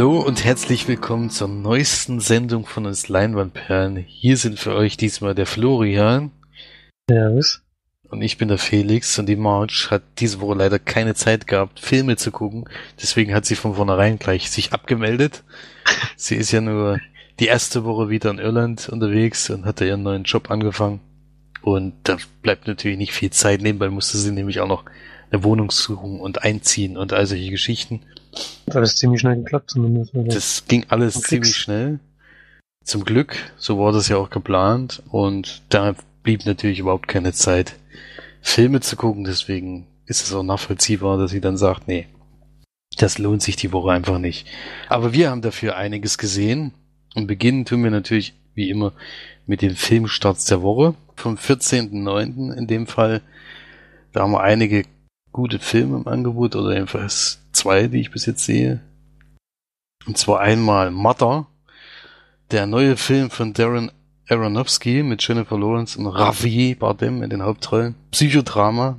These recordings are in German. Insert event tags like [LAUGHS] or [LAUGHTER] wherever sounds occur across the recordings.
Hallo und herzlich willkommen zur neuesten Sendung von uns Leinwandperlen. Hier sind für euch diesmal der Florian. Servus. Und ich bin der Felix und die Marge hat diese Woche leider keine Zeit gehabt, Filme zu gucken. Deswegen hat sie von vornherein gleich sich abgemeldet. [LAUGHS] sie ist ja nur die erste Woche wieder in Irland unterwegs und hat da ihren neuen Job angefangen. Und da bleibt natürlich nicht viel Zeit. Nebenbei musste sie nämlich auch noch eine Wohnung suchen und einziehen und all solche Geschichten. Das hat alles ziemlich schnell geklappt zumindest. Oder? Das ging alles und ziemlich schnell. Zum Glück, so war das ja auch geplant und da blieb natürlich überhaupt keine Zeit, Filme zu gucken, deswegen ist es auch nachvollziehbar, dass sie dann sagt, nee, das lohnt sich die Woche einfach nicht. Aber wir haben dafür einiges gesehen und beginnen tun wir natürlich wie immer mit den Filmstarts der Woche vom 14.09. in dem Fall. Da haben wir einige gute Filme im Angebot oder jedenfalls zwei, die ich bis jetzt sehe. Und zwar einmal Mother, der neue Film von Darren Aronofsky mit Jennifer Lawrence und Javier Bardem in den Hauptrollen. Psychodrama.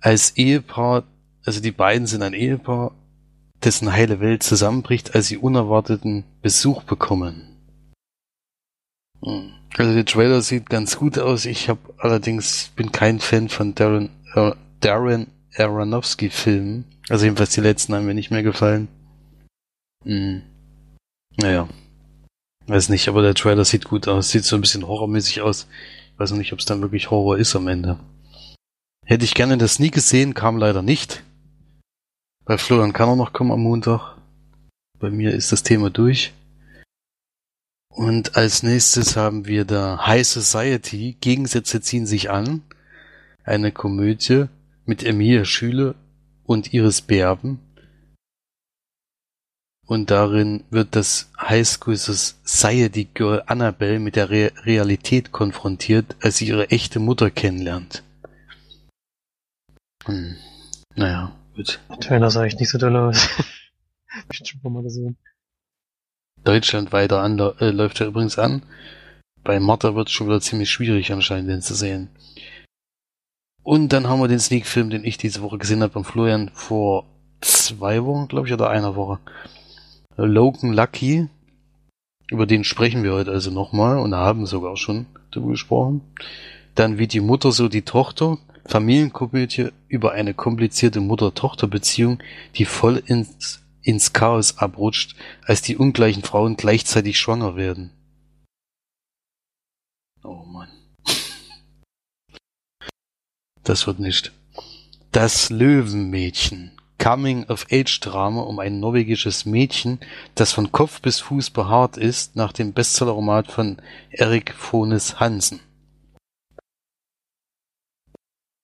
Als Ehepaar, also die beiden sind ein Ehepaar, dessen heile Welt zusammenbricht, als sie unerwarteten Besuch bekommen. Hm. Also der Trailer sieht ganz gut aus. Ich habe allerdings bin kein Fan von Darren äh, Darren Aronofsky Filmen. Also jedenfalls die letzten haben mir nicht mehr gefallen. Hm. Naja. Weiß nicht, aber der Trailer sieht gut aus. Sieht so ein bisschen horrormäßig aus. Ich weiß noch nicht, ob es dann wirklich Horror ist am Ende. Hätte ich gerne der Sneak gesehen, kam leider nicht. Bei Florian kann er noch kommen am Montag. Bei mir ist das Thema durch. Und als nächstes haben wir da High Society. Gegensätze ziehen sich an. Eine Komödie mit Emilia Schüler und Iris Berben. Und darin wird das Highschool Society Girl Annabelle mit der Re Realität konfrontiert, als sie ihre echte Mutter kennenlernt. Hm. Naja, gut. Der Trailer sah echt nicht so doll aus. [LAUGHS] Hab ich schon mal gesehen. Deutschland weiter an, äh, läuft er übrigens an. Bei Martha wird es schon wieder ziemlich schwierig anscheinend, den zu sehen. Und dann haben wir den Sneak-Film, den ich diese Woche gesehen habe beim Florian vor zwei Wochen, glaube ich, oder einer Woche. Logan Lucky. Über den sprechen wir heute also nochmal und haben sogar schon darüber gesprochen. Dann wie die Mutter so die Tochter. Familienkomödie über eine komplizierte Mutter-Tochter-Beziehung, die voll ins, ins Chaos abrutscht, als die ungleichen Frauen gleichzeitig schwanger werden. Oh Mann. Das wird nicht. Das Löwenmädchen. Coming-of-Age-Drama um ein norwegisches Mädchen, das von Kopf bis Fuß behaart ist, nach dem Bestsellerroman von Erik Fones Hansen.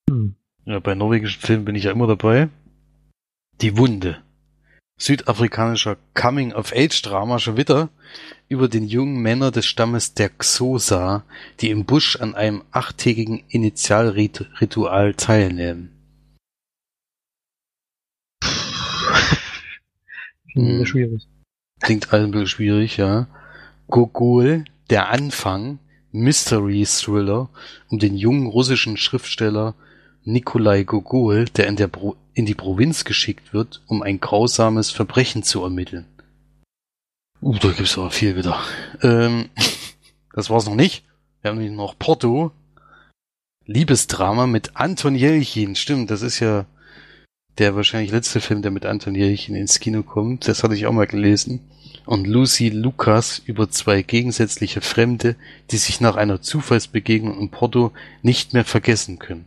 Hm. Ja, bei norwegischen Filmen bin ich ja immer dabei. Die Wunde. Südafrikanischer Coming-of-Age-Drama schon wieder über den jungen Männer des Stammes der Xhosa, die im Busch an einem achttägigen Initialritual teilnehmen. Hm. Schwierig. Klingt ein bisschen schwierig, ja. Gogol, der Anfang, Mystery Thriller um den jungen russischen Schriftsteller Nikolai Gogol, der in, der Pro in die Provinz geschickt wird, um ein grausames Verbrechen zu ermitteln. Uh, da gibt's aber viel wieder. Ähm, [LAUGHS] das war's noch nicht. Wir haben noch Porto. Liebesdrama mit Anton Jelchin. Stimmt, das ist ja der wahrscheinlich letzte Film, der mit Anton Jelchin ins Kino kommt. Das hatte ich auch mal gelesen. Und Lucy Lucas über zwei gegensätzliche Fremde, die sich nach einer Zufallsbegegnung in Porto nicht mehr vergessen können.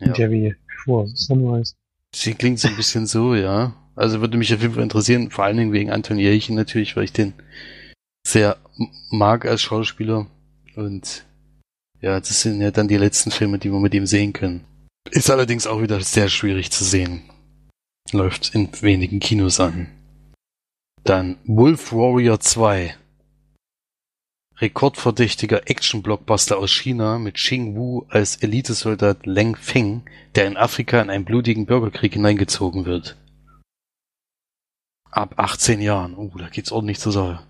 Ja, wie vor Sunrise. Sie klingt so ein bisschen so, ja. Also würde mich auf jeden Fall interessieren, vor allen Dingen wegen Anton Jelchin natürlich, weil ich den sehr mag als Schauspieler. Und ja, das sind ja dann die letzten Filme, die wir mit ihm sehen können. Ist allerdings auch wieder sehr schwierig zu sehen. Läuft in wenigen Kinos an. Dann Wolf Warrior 2. Rekordverdächtiger Action-Blockbuster aus China mit Xing Wu als Elitesoldat Leng Feng, der in Afrika in einen blutigen Bürgerkrieg hineingezogen wird. Ab 18 Jahren. Oh, da geht's ordentlich zur Sache.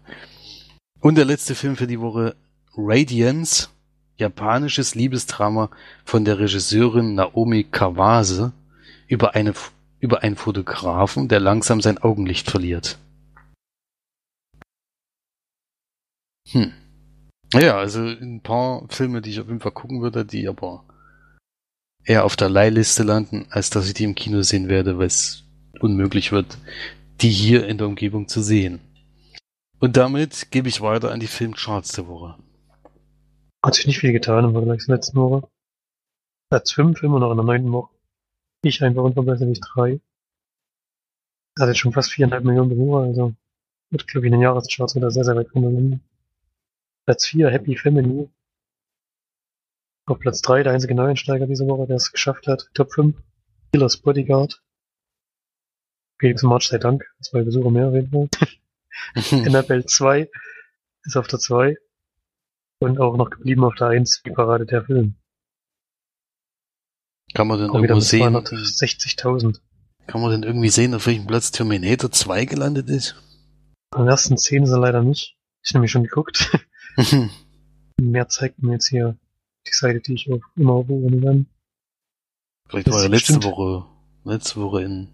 Und der letzte Film für die Woche Radiance japanisches Liebesdrama von der Regisseurin Naomi Kawase über eine über einen Fotografen, der langsam sein Augenlicht verliert. Hm. Ja, also ein paar Filme, die ich auf jeden Fall gucken würde, die aber eher auf der Leihliste landen, als dass ich die im Kino sehen werde, weil es unmöglich wird, die hier in der Umgebung zu sehen. Und damit gebe ich weiter an die Filmcharts der Woche. Hat sich nicht viel getan im Vergleich zur letzten Woche. Platz 5 immer noch in der neunten Woche. Ich einfach unverbesserlich 3. Hat jetzt schon fast viereinhalb Millionen Besucher, also wird, glaube ich, in den Jahrescharts wieder sehr, sehr weit von Platz 4, Happy Family. Auf Platz 3, der einzige Neueinsteiger diese Woche, der es geschafft hat. Top 5, Killers Bodyguard. Felix March sei Dank, zwei Besucher mehr auf jeden Fall. [LAUGHS] Annabelle 2 ist auf der 2 und auch noch geblieben auf der 1, die Parade der Film. Kann man denn Auch irgendwo sehen? 260.000. Kann man denn irgendwie sehen, auf welchem Platz Terminator 2 gelandet ist? Der ersten Szene ist er leider nicht. Ich habe nämlich schon geguckt. [LAUGHS] Mehr zeigt mir jetzt hier die Seite, die ich auch immer aufrufen kann. Vielleicht Das war er letzte bestimmt- Woche, letzte Woche in,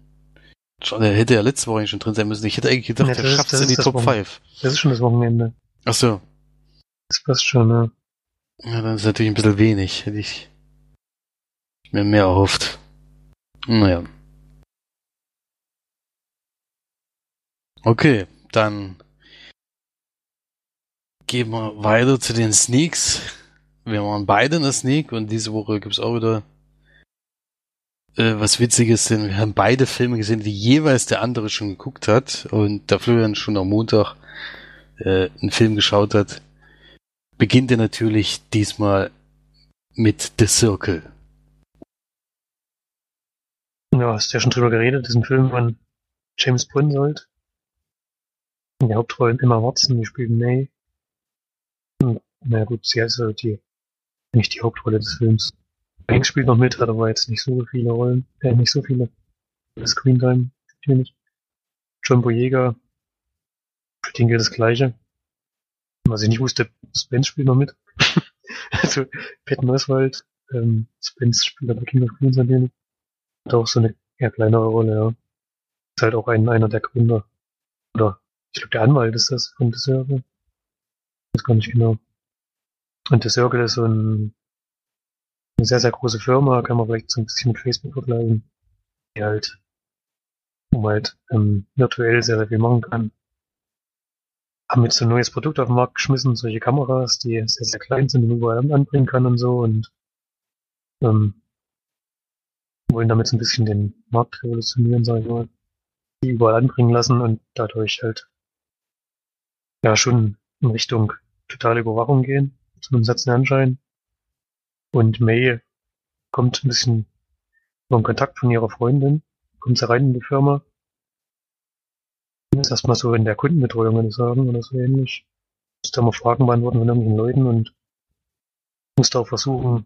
schon, er hätte ja letzte Woche schon drin sein müssen. Ich hätte eigentlich gedacht, Ja, er schafft es in die Top Wochen- 5. Das ist schon das Wochenende. Ach so. Das passt schon, ne? Ja, dann ist natürlich ein bisschen wenig. Hätte ich mir mehr erhofft. Naja. Okay, dann gehen wir weiter zu den Sneaks. Wir waren beide in der Sneak und diese Woche gibt's auch wieder äh, was Witziges, denn wir haben beide Filme gesehen, die jeweils der andere schon geguckt hat und da Florian schon am Montag äh, einen Film geschaut hat, beginnt er natürlich diesmal mit The Circle. Ja, hast du ja schon drüber geredet, diesen Film von James Brunsold. In der Hauptrolle Emma Watson, die spielt May. Na gut, sie ist halt die, nicht die Hauptrolle des Films. Hanks spielt noch mit, hat aber jetzt nicht so viele Rollen, äh, nicht so viele Screentime, natürlich. John Boyega, für den gilt das Gleiche. Was ich nicht wusste, Spence spielt noch mit. [LAUGHS] also, Patton Oswald, ähm, Spence spielt aber King of Queens natürlich. Hat auch so eine eher kleinere Rolle, ja. Ist halt auch ein, einer der Gründer. Oder, ich glaube, der Anwalt ist das von The Circle. Weiß gar nicht genau. Und The Circle ist so ein, eine sehr, sehr große Firma, kann man vielleicht so ein bisschen mit Facebook vergleichen. Die halt, man halt ähm, virtuell sehr, sehr viel machen kann. Haben jetzt so ein neues Produkt auf den Markt geschmissen, solche Kameras, die sehr, sehr klein sind und überall anbringen kann und so und ähm, wollen damit so ein bisschen den Markt revolutionieren, sag ich mal. Die überall anbringen lassen und dadurch halt ja schon in Richtung totale Überwachung gehen, zu einem Satz Anschein. Und May kommt ein bisschen über den Kontakt von ihrer Freundin, kommt sie rein in die Firma. Ist erstmal so in der Kundenbetreuung, würde ich sagen, oder so ähnlich. Muss da mal Fragen beantworten von irgendwelchen Leuten und muss da auch versuchen,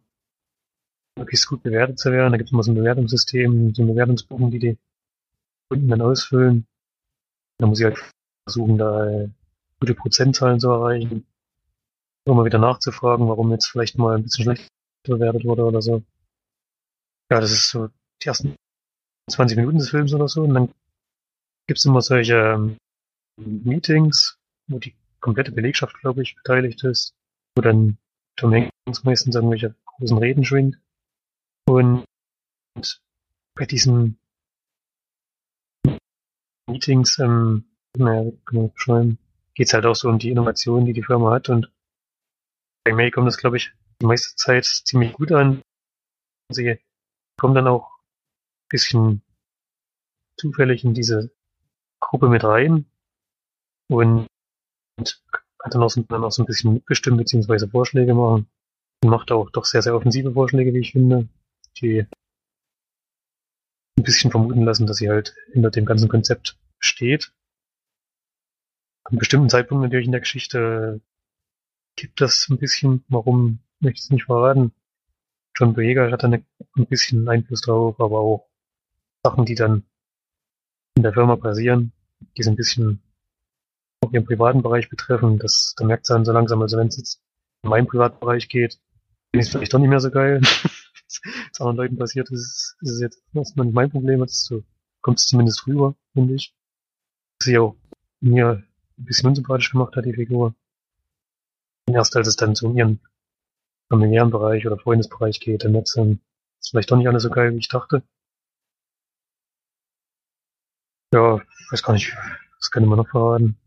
möglichst gut bewertet zu werden. Da gibt es immer so ein Bewertungssystem, so ein Bewertungsbogen, die die Kunden dann ausfüllen. Da muss ich halt versuchen, da gute Prozentzahlen zu erreichen. Immer wieder nachzufragen, warum jetzt vielleicht mal ein bisschen schlecht bewertet wurde oder so. Ja, das ist so die ersten 20 Minuten des Films oder so. Und dann gibt's immer solche ähm, Meetings, wo die komplette Belegschaft, glaube ich, beteiligt ist, wo dann Tom Hanks meistens irgendwelche großen Reden schwingt. Und bei diesen Meetings, ähm, naja, kann man das beschreiben, geht's halt auch so um die Innovation, die die Firma hat. Und bei May kommt das, glaube ich, die meiste Zeit ziemlich gut an. Sie kommen dann auch ein bisschen zufällig in diese Gruppe mit rein und, und hat dann auch, so, dann auch so ein bisschen mitbestimmt beziehungsweise Vorschläge machen. Und macht auch doch sehr, sehr offensive Vorschläge, wie ich finde, die ein bisschen vermuten lassen, dass sie halt hinter dem ganzen Konzept steht. Einem bestimmten Zeitpunkt natürlich in der Geschichte gibt das ein bisschen, warum möchte ich es nicht verraten. John Boyega hat eine, ein bisschen Einfluss drauf, aber auch Sachen, die dann in der Firma passieren, die so ein bisschen auch ihren privaten Bereich betreffen. Das, da merkt es dann so langsam, also wenn es jetzt in meinen Privatbereich geht, bin ich vielleicht doch nicht mehr so geil. [LAUGHS] Was anderen Leuten passiert ist, ist es jetzt erstmal nicht mein Problem, das zu kommt es zumindest rüber, finde ich. Sie auch mir ein bisschen unsympathisch gemacht hat, die Figur. Erst als es dann so um ihren familiären Bereich oder Freundesbereich geht, dann ähm, ist vielleicht doch nicht alles so geil, wie ich dachte. Ja, weiß gar nicht, was kann man noch verraten.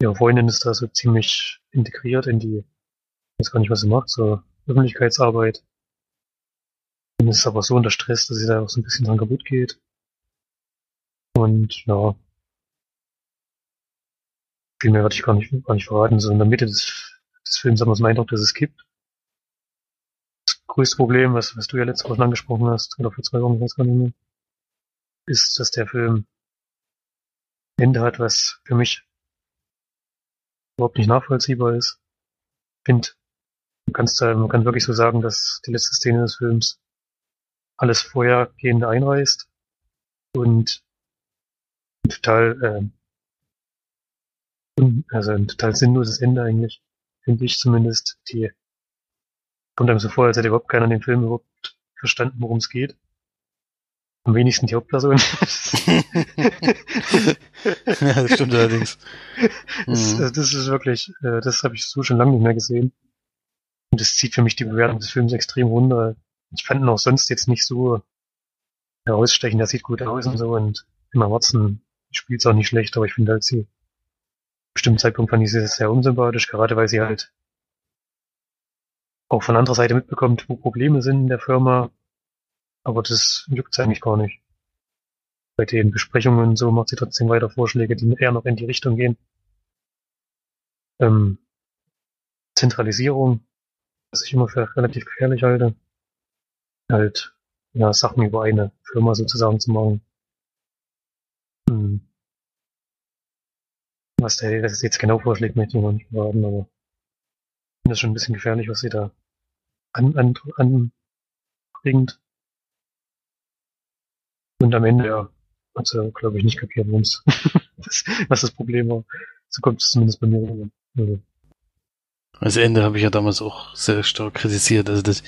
Ihre Freundin ist da so ziemlich integriert in die, ich weiß gar nicht, was sie macht, so Öffentlichkeitsarbeit. Und ist aber so unter Stress, dass sie da auch so ein bisschen dran kaputt geht. Und ja, viel mehr würde ich gar nicht, gar nicht verraten. So in der Mitte des, des Films haben wir einen Eindruck, dass es gibt. Das größte Problem, was, was du ja letzte Woche angesprochen hast, oder vor zwei Wochen, ich weiß gar nicht mehr, ist, dass der Film Ende hat, was für mich überhaupt nicht nachvollziehbar ist. Ich finde, man, kannst da, man kann wirklich so sagen, dass die letzte Szene des Films alles vorhergehende einreißt und total, äh, also ein total sinnloses Ende eigentlich, finde ich zumindest. Die kommt einem so vor, als hätte überhaupt keiner in dem Film überhaupt verstanden, worum es geht. Am wenigsten die Hauptperson. [LAUGHS] [LAUGHS] ja, das stimmt allerdings. Das, Mhm. das ist wirklich, äh, das habe ich so schon lange nicht mehr gesehen. Und das zieht für mich die Bewertung des Films extrem runter. Ich fand ihn auch sonst jetzt nicht so herausstechend, der sieht gut aus und so und Emma Watson spielt es auch nicht schlecht, aber ich finde halt sie, bestimmten Zeitpunkt fand ich sie sehr unsympathisch, gerade weil sie halt auch von anderer Seite mitbekommt, wo Probleme sind in der Firma, aber das juckt sie eigentlich gar nicht. Bei den Besprechungen und so macht sie trotzdem weiter Vorschläge, die eher noch in die Richtung gehen. Ähm, Zentralisierung, was ich immer für relativ gefährlich halte. Halt, ja, Sachen über eine Firma sozusagen zu machen. Hm. Was der das jetzt genau vorschlägt, möchte ich noch nicht verraten, aber ich finde das schon ein bisschen gefährlich, was sie da an, an, anbringt. Und am Ende, ja, hat sie, glaube ich, nicht kapiert, [LAUGHS] was das Problem war. So kommt es zumindest bei mir rüber. Also, Das Ende habe ich ja damals auch sehr stark kritisiert. Also das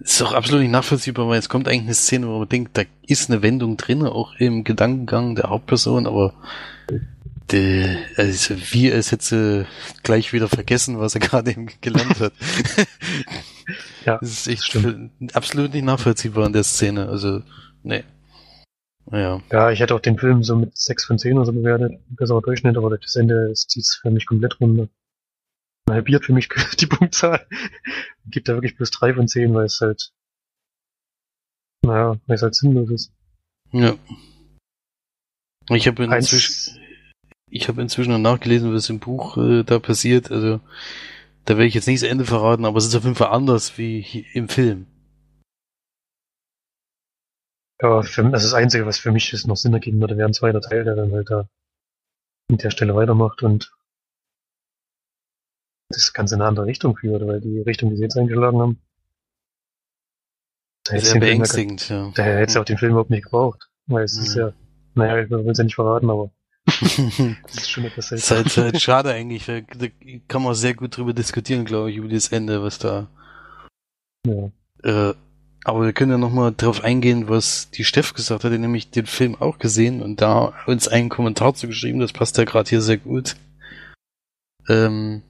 ist auch absolut nicht nachvollziehbar, weil es kommt eigentlich eine Szene, wo man denkt, da ist eine Wendung drin, auch im Gedankengang der Hauptperson, aber die, also wie es hätte sie gleich wieder vergessen, was er [LAUGHS] gerade eben gelernt hat. [LAUGHS] Ja, das ist echt stimmt. für- absolut nicht nachvollziehbar in der Szene. Also, nee. Naja. Ja, ich hätte auch den Film so mit 6 von 10 oder so bewertet. Besserer Durchschnitt, aber das Ende zieht es für mich komplett runter. Halbiert für mich [LAUGHS] die Punktzahl. Gibt da wirklich plus 3 von 10, weil es halt, naja, weil es halt sinnlos ist. Ja. Ich habe inzwischen, ich habe inzwischen noch nachgelesen, was im Buch äh, da passiert. Also da werde ich jetzt nicht das Ende verraten, aber es ist auf jeden Fall anders wie im Film. Ja, für, das ist das Einzige, was für mich jetzt noch Sinn ergeben würde, wäre ein zweiter Teil, der dann halt da an der Stelle weitermacht und das Ganze in eine andere Richtung führt, weil die Richtung, die sie jetzt eingeschlagen haben, da Sehr beängstigend, ja. da hätte sie auch den Film überhaupt nicht gebraucht. Weil es ist Mhm. ja, naja, ich will es ja nicht verraten, aber [LAUGHS] das ist schon etwas ist seltsam. halt, halt [LAUGHS] schade eigentlich, weil da kann man sehr gut drüber diskutieren, glaube ich, über das Ende, was da. Ja. Äh, aber wir können ja nochmal drauf eingehen, was die Steff gesagt hat, die nämlich den Film auch gesehen und da uns einen Kommentar zugeschrieben, das passt ja gerade hier sehr gut. Ähm,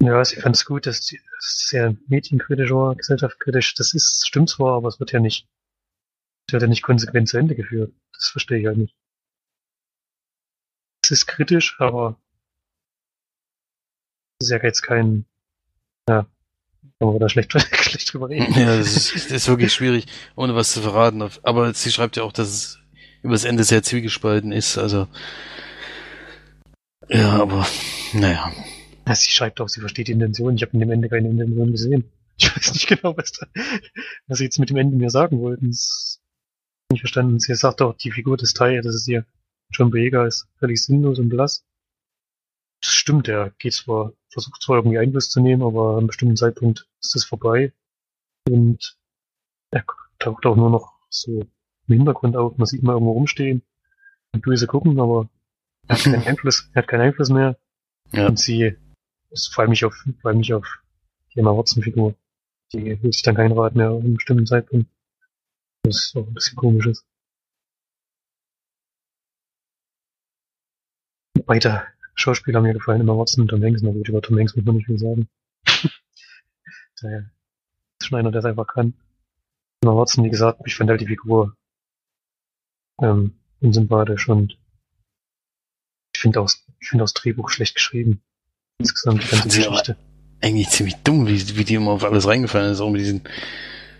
Ja, ich fand es gut, dass die es sehr medienkritisch war, gesellschaftskritisch. Das ist, stimmt zwar, aber es wird ja nicht, es wird ja nicht konsequent zu Ende geführt. Das verstehe ich halt nicht. Es ist kritisch, aber es ist ja jetzt kein, ja, kann man da schlecht, [LAUGHS] schlecht drüber reden. Ja, das ist, das ist wirklich schwierig, ohne was zu verraten. Aber sie schreibt ja auch, dass es über das Ende sehr zwiegespalten ist. Also ja, aber naja. Ja, sie schreibt auch, sie versteht die Intention. Ich habe in dem Ende keine Intention gesehen. Ich weiß nicht genau, was, da, was sie jetzt mit dem Ende mir sagen wollten. Das nicht verstanden. Sie sagt auch, die Figur des Tai, das ist hier John Boyega, ist völlig sinnlos und blass. Das stimmt, er geht zwar, versucht zwar irgendwie Einfluss zu nehmen, aber an einem bestimmten Zeitpunkt ist das vorbei. Und er taucht auch nur noch so im Hintergrund auf. Man sieht ihn mal irgendwo rumstehen und böse gucken, aber er hat keinen [LAUGHS] Einfluss, er hat keinen Einfluss mehr. Ja. Und sie ist vor allem nicht auf, vor allem nicht auf die Emma Watson-Figur. Die holt sich dann kein Rat mehr an einem bestimmten Zeitpunkt. Das ist auch ein bisschen komisch beide Schauspieler haben mir gefallen, Emma Watson und Tom Hanks. Na gut, über Tom Hanks muss man nicht viel sagen. [LAUGHS] Daher ist schon einer, der es einfach kann. Emma Watson, wie gesagt, ich fand halt die Figur ähm, unsympathisch und ich finde auch, ich finde auch das Drehbuch schlecht geschrieben. Insgesamt die ganze Geschichte. Eigentlich ziemlich dumm, wie, wie die immer auf alles reingefallen ist, auch mit diesen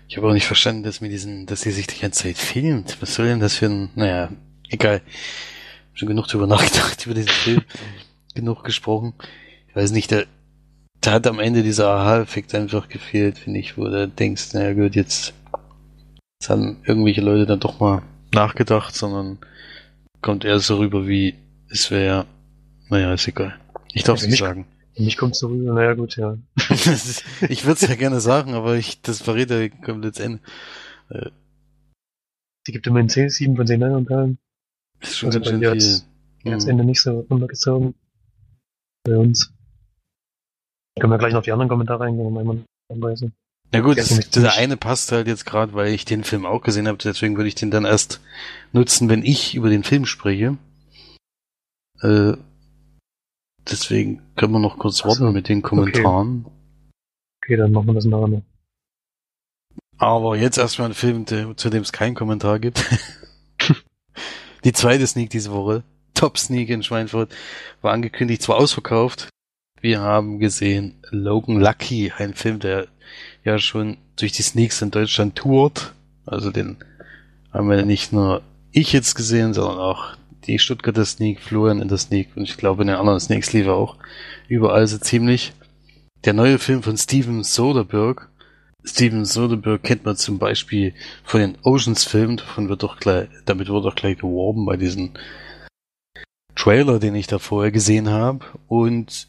ich habe auch nicht verstanden, dass mit diesen, dass sie sich die ganze Zeit filmt. Was soll denn das für ein, naja, egal. Schon genug drüber [LAUGHS] nachgedacht, über diesen Film. genug gesprochen. Ich weiß nicht, da, da hat am Ende dieser Aha-Effekt einfach gefehlt, finde ich, wo du denkst, naja gut, jetzt, jetzt haben irgendwelche Leute dann doch mal nachgedacht, sondern kommt eher so rüber wie, es wäre, naja, ist egal. Ich darf es nicht sagen. Mich kommt so rüber, naja gut, ja. ist, [LAUGHS] ich würde es ja gerne sagen, aber ich, das verrät ja kommt jetzt Ende. Äh, Die gibt immer in 10, 7 von 10 Teilen. Ist schon also ganz schön viel. Hat das hm. Ende nicht so runtergezogen. Bei uns. Können wir gleich noch die anderen Kommentare eingehen, wenn man anweisen. Na gut, das, dieser eine passt halt jetzt gerade, weil ich den Film auch gesehen habe, deswegen würde ich den dann erst nutzen, wenn ich über den Film spreche. Äh, Deswegen können wir noch kurz warten so, mit den Kommentaren. Okay. okay, dann machen wir das nachher noch. Aber jetzt erstmal ein Film, zu dem es keinen Kommentar gibt. [LAUGHS] Die zweite Sneak diese Woche, [LAUGHS] Top Sneak in Schweinfurt, war angekündigt, zwar ausverkauft. Wir haben gesehen Logan Lucky, ein Film, der ja schon durch die Sneaks in Deutschland tourt. Also den haben wir nicht nur ich jetzt gesehen, sondern auch die Stuttgarter Sneak, Florian in der Sneak und ich glaube in den anderen Sneaks lief er auch. Überall so ziemlich. Der neue Film von Steven Soderbergh. Steven Soderbergh kennt man zum Beispiel von den Oceans-Filmen, davon wird doch gleich, damit wurde auch gleich geworben bei diesem Trailer, den ich da vorher gesehen habe. Und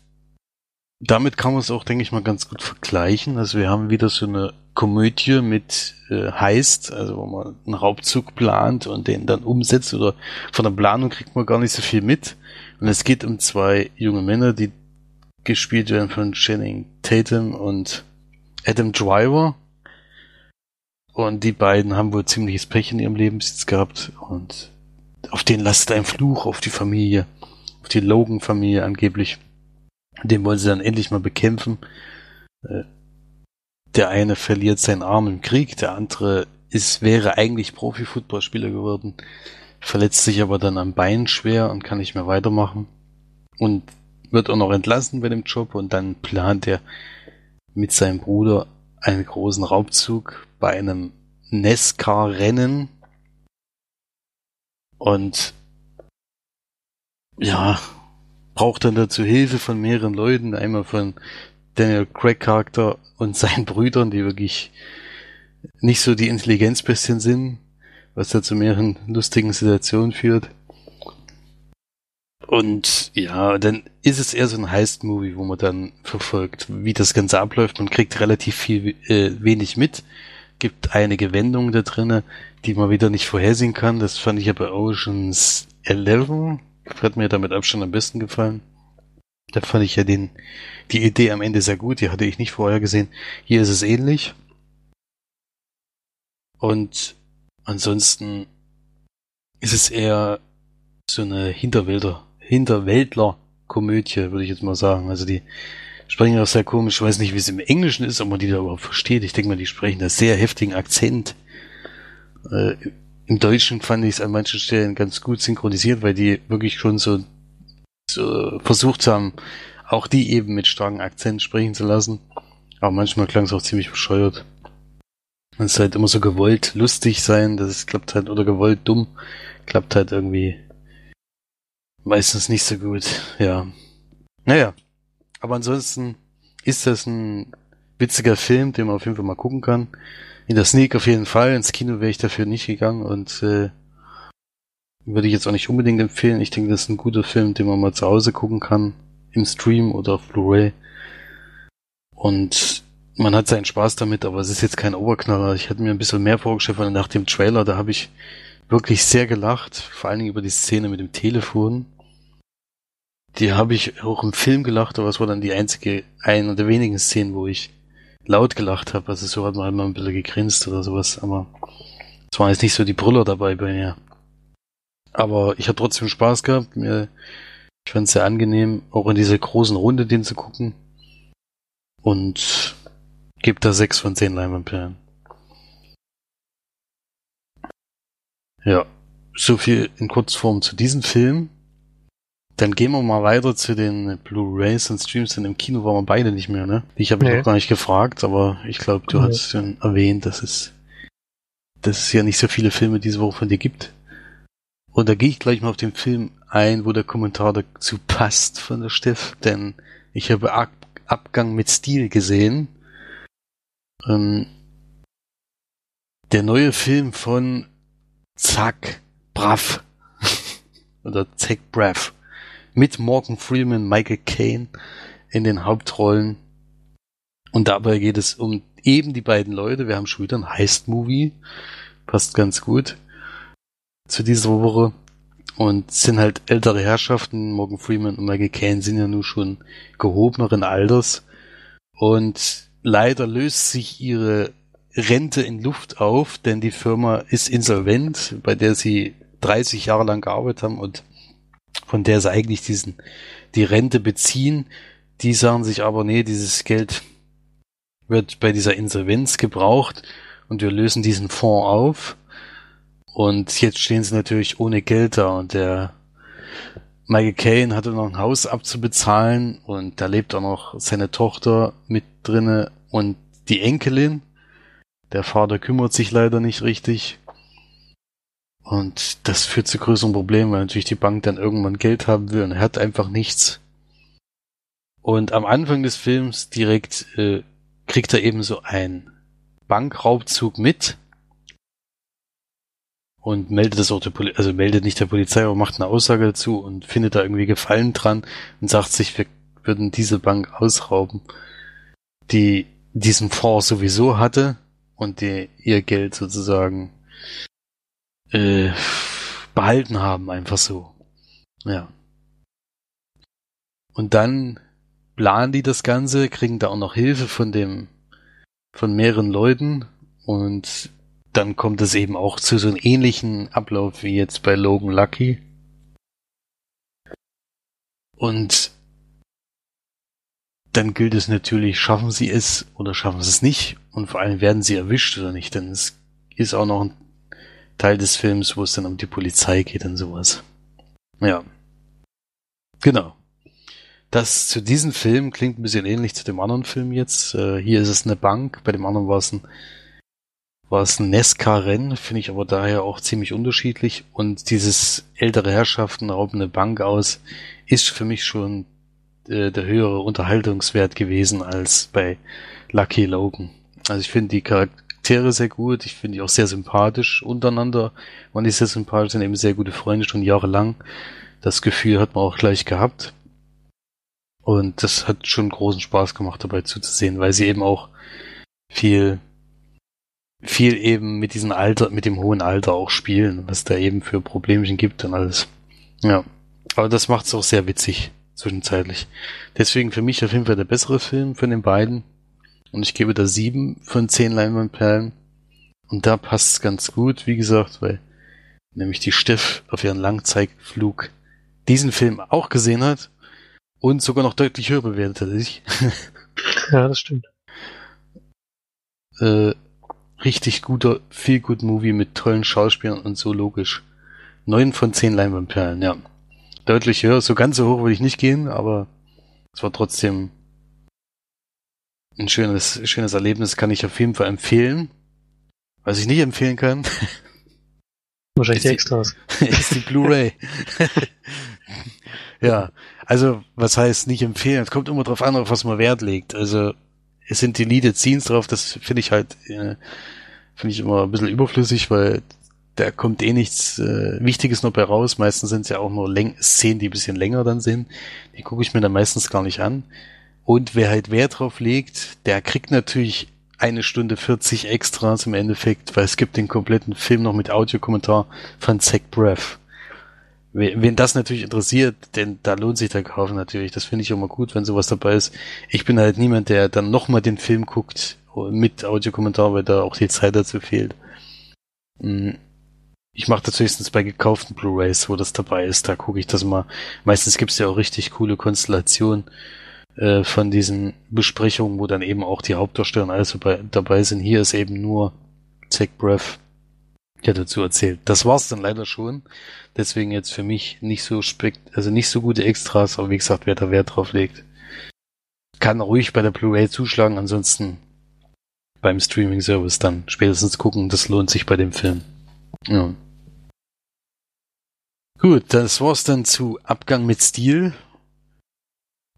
damit kann man es auch, denke ich mal, ganz gut vergleichen. Also wir haben wieder so eine Komödie mit äh, heißt, also wo man einen Raubzug plant und den dann umsetzt oder von der Planung kriegt man gar nicht so viel mit. Und es geht um zwei junge Männer, die gespielt werden von Channing Tatum und Adam Driver. Und die beiden haben wohl ziemliches Pech in ihrem Leben jetzt gehabt und auf den lastet ein Fluch auf die Familie, auf die Logan-Familie angeblich. Den wollen sie dann endlich mal bekämpfen. Äh, der eine verliert seinen Arm im Krieg, der andere ist, wäre eigentlich Profi-Footballspieler geworden, verletzt sich aber dann am Bein schwer und kann nicht mehr weitermachen und wird auch noch entlassen bei dem Job und dann plant er mit seinem Bruder einen großen Raubzug bei einem Nescar-Rennen und ja, braucht dann dazu Hilfe von mehreren Leuten, einmal von Daniel Craig Charakter und [LAUGHS] seinen Brüdern, die wirklich nicht so die Intelligenzbestien sind, was da zu mehreren lustigen Situationen führt. Und ja, dann ist es eher so ein Heist-Movie, wo man dann verfolgt, wie das Ganze abläuft. Man kriegt relativ viel äh, wenig mit, gibt einige Wendungen da drinnen, die man wieder nicht vorhersehen kann. Das fand ich ja bei Oceans 11 hat mir damit Abstand am besten gefallen. Da fand ich ja den, die Idee am Ende sehr gut, die hatte ich nicht vorher gesehen. Hier ist es ähnlich. Und ansonsten ist es eher so eine Hinterwälder, Hinterwäldler-Komödie, würde ich jetzt mal sagen. Also die sprechen auch sehr komisch. Ich weiß nicht, wie es im Englischen ist, ob man die da überhaupt versteht. Ich denke mal, die sprechen da sehr heftigen Akzent. Äh, im Deutschen fand ich es an manchen Stellen ganz gut synchronisiert, weil die wirklich schon so, so versucht haben, auch die eben mit starkem Akzent sprechen zu lassen. Aber manchmal klang es auch ziemlich bescheuert. Es ist halt immer so gewollt lustig sein, das klappt halt, oder gewollt dumm, klappt halt irgendwie meistens nicht so gut, ja. Naja, aber ansonsten ist das ein witziger Film, den man auf jeden Fall mal gucken kann. In der Sneak auf jeden Fall. Ins Kino wäre ich dafür nicht gegangen und äh, würde ich jetzt auch nicht unbedingt empfehlen. Ich denke, das ist ein guter Film, den man mal zu Hause gucken kann. Im Stream oder auf Blu-ray. Und man hat seinen Spaß damit, aber es ist jetzt kein Oberknaller. Ich hatte mir ein bisschen mehr vorgestellt, weil nach dem Trailer, da habe ich wirklich sehr gelacht. Vor allen Dingen über die Szene mit dem Telefon. Die habe ich auch im Film gelacht, aber es war dann die einzige, eine der wenigen Szenen, wo ich laut gelacht habe. Also so hat man halt mal ein bisschen gegrinst oder sowas, aber es war jetzt nicht so die Brüller dabei bei mir. Aber ich habe trotzdem Spaß gehabt. Mir Ich fand es sehr angenehm, auch in dieser großen Runde den zu gucken. Und gebe da sechs von zehn Leinwandperlen. Ja, so viel in Kurzform zu diesem Film. Dann gehen wir mal weiter zu den Blu-rays und Streams, denn im Kino waren wir beide nicht mehr, ne? Ich habe nee. noch gar nicht gefragt, aber ich glaube, du nee. hast schon erwähnt, dass es, dass es ja nicht so viele Filme diese Woche von dir gibt. Und da gehe ich gleich mal auf den Film ein, wo der Kommentar dazu passt von der Steff, denn ich habe Ab Abgang mit Stil gesehen. Ähm, der neue Film von Zack Braff [LAUGHS] oder Zack Braff mit Morgan Freeman, Michael Caine in den Hauptrollen. Und dabei geht es um eben die beiden Leute. Wir haben schon wieder ein Heist-Movie. Passt ganz gut zu dieser Woche. Und sind halt ältere Herrschaften. Morgan Freeman und Michael Caine sind ja nun schon gehobeneren Alters. Und leider löst sich ihre Rente in Luft auf, denn die Firma ist insolvent, bei der sie 30 Jahre lang gearbeitet haben und von der sie eigentlich diesen, die Rente beziehen. Die sagen sich aber, nee, dieses Geld wird bei dieser Insolvenz gebraucht und wir lösen diesen Fonds auf. Und jetzt stehen sie natürlich ohne Geld da und der Michael Caine hatte noch ein Haus abzubezahlen und da lebt auch noch seine Tochter mit drinne und die Enkelin. Der Vater kümmert sich leider nicht richtig. Und das führt zu größeren Problemen, weil natürlich die Bank dann irgendwann Geld haben will und er hat einfach nichts. Und am Anfang des Films direkt äh, kriegt er eben so einen Bankraubzug mit und meldet das auch der Polizei, also meldet nicht der Polizei, aber macht eine Aussage dazu und findet da irgendwie Gefallen dran und sagt sich, wir würden diese Bank ausrauben, die diesen Fonds sowieso hatte und die ihr Geld sozusagen äh, behalten haben, einfach so. Ja. Und dann planen die das Ganze, kriegen da auch noch Hilfe von dem, von mehreren Leuten und dann kommt es eben auch zu so einem ähnlichen Ablauf wie jetzt bei Logan Lucky. Und dann gilt es natürlich, schaffen sie es oder schaffen sie es nicht und vor allem werden sie erwischt oder nicht, denn es ist auch noch ein Teil des Films, wo es dann um die Polizei geht und sowas. Ja. Genau. Das zu diesem Film klingt ein bisschen ähnlich zu dem anderen Film jetzt. Äh, hier ist es eine Bank, bei dem anderen war es ein, war es ein Nesca-Rennen, finde ich aber daher auch ziemlich unterschiedlich. Und dieses ältere Herrschaften rauben eine Bank aus, ist für mich schon äh, der höhere Unterhaltungswert gewesen als bei Lucky Logan. Also ich finde die Charakter Charaktere sehr gut. Ich finde die auch sehr sympathisch untereinander. Man ist sehr sympathisch, sind eben sehr gute Freunde schon jahrelang. Das Gefühl hat man auch gleich gehabt. Und das hat schon großen Spaß gemacht dabei zuzusehen, weil sie eben auch viel, viel eben mit diesem Alter, mit dem hohen Alter auch spielen, was da eben für Problemchen gibt und alles. Ja. Aber das macht es auch sehr witzig zwischenzeitlich. Deswegen für mich auf jeden Fall der bessere Film von den beiden. Und ich gebe da sieben von zehn Leinwandperlen. Und da passt es ganz gut, wie gesagt, weil nämlich die Steff auf ihren Langzeitflug diesen Film auch gesehen hat und sogar noch deutlich höher bewertet als ich. [LAUGHS] ja, das stimmt. [LAUGHS] Äh, richtig guter, viel gut Movie mit tollen Schauspielern und so logisch. Neun von zehn Leinwandperlen, ja. Deutlich höher, so ganz so hoch würde ich nicht gehen, aber es war trotzdem ein schönes, schönes Erlebnis kann ich auf jeden Fall empfehlen. Was ich nicht empfehlen kann. [LAUGHS] Wahrscheinlich die Extras. [LAUGHS] ist die Blu-ray. [LAUGHS] ja, also was heißt nicht empfehlen? Es kommt immer drauf an, auf was man Wert legt. Also es sind Deleted Scenes drauf, das finde ich halt, äh, finde ich immer ein bisschen überflüssig, weil da kommt eh nichts äh, Wichtiges noch bei raus. Meistens sind es ja auch nur Läng Szenen, die ein bisschen länger dann sind. Die gucke ich mir dann meistens gar nicht an. Und wer halt Wert drauf legt, der kriegt natürlich eine Stunde 40 Extras im Endeffekt, weil es gibt den kompletten Film noch mit Audiokommentar von Zach Breath. Wen das natürlich interessiert, denn da lohnt sich der Kauf natürlich. Das finde ich immer gut, wenn sowas dabei ist. Ich bin halt niemand, der dann nochmal den Film guckt mit Audiokommentar, weil da auch die Zeit dazu fehlt. Hm. ich mache das höchstens bei gekauften Blu-rays, wo das dabei ist. Da gucke ich das mal. Meistens gibt's ja auch richtig coole Konstellationen äh, von diesen Besprechungen, wo dann eben auch die Hauptdarsteller und alles dabei, sind. Hier ist eben nur Zach Breath, der dazu erzählt. Das war's dann leider schon. Deswegen jetzt für mich nicht so spekt, also nicht so gute Extras, aber wie gesagt, wer da Wert drauf legt, kann ruhig bei der Blu-ray zuschlagen. Ansonsten beim Streaming-Service dann spätestens gucken. Das lohnt sich bei dem Film. Ja. Gut, das war's dann zu Abgang mit Stil.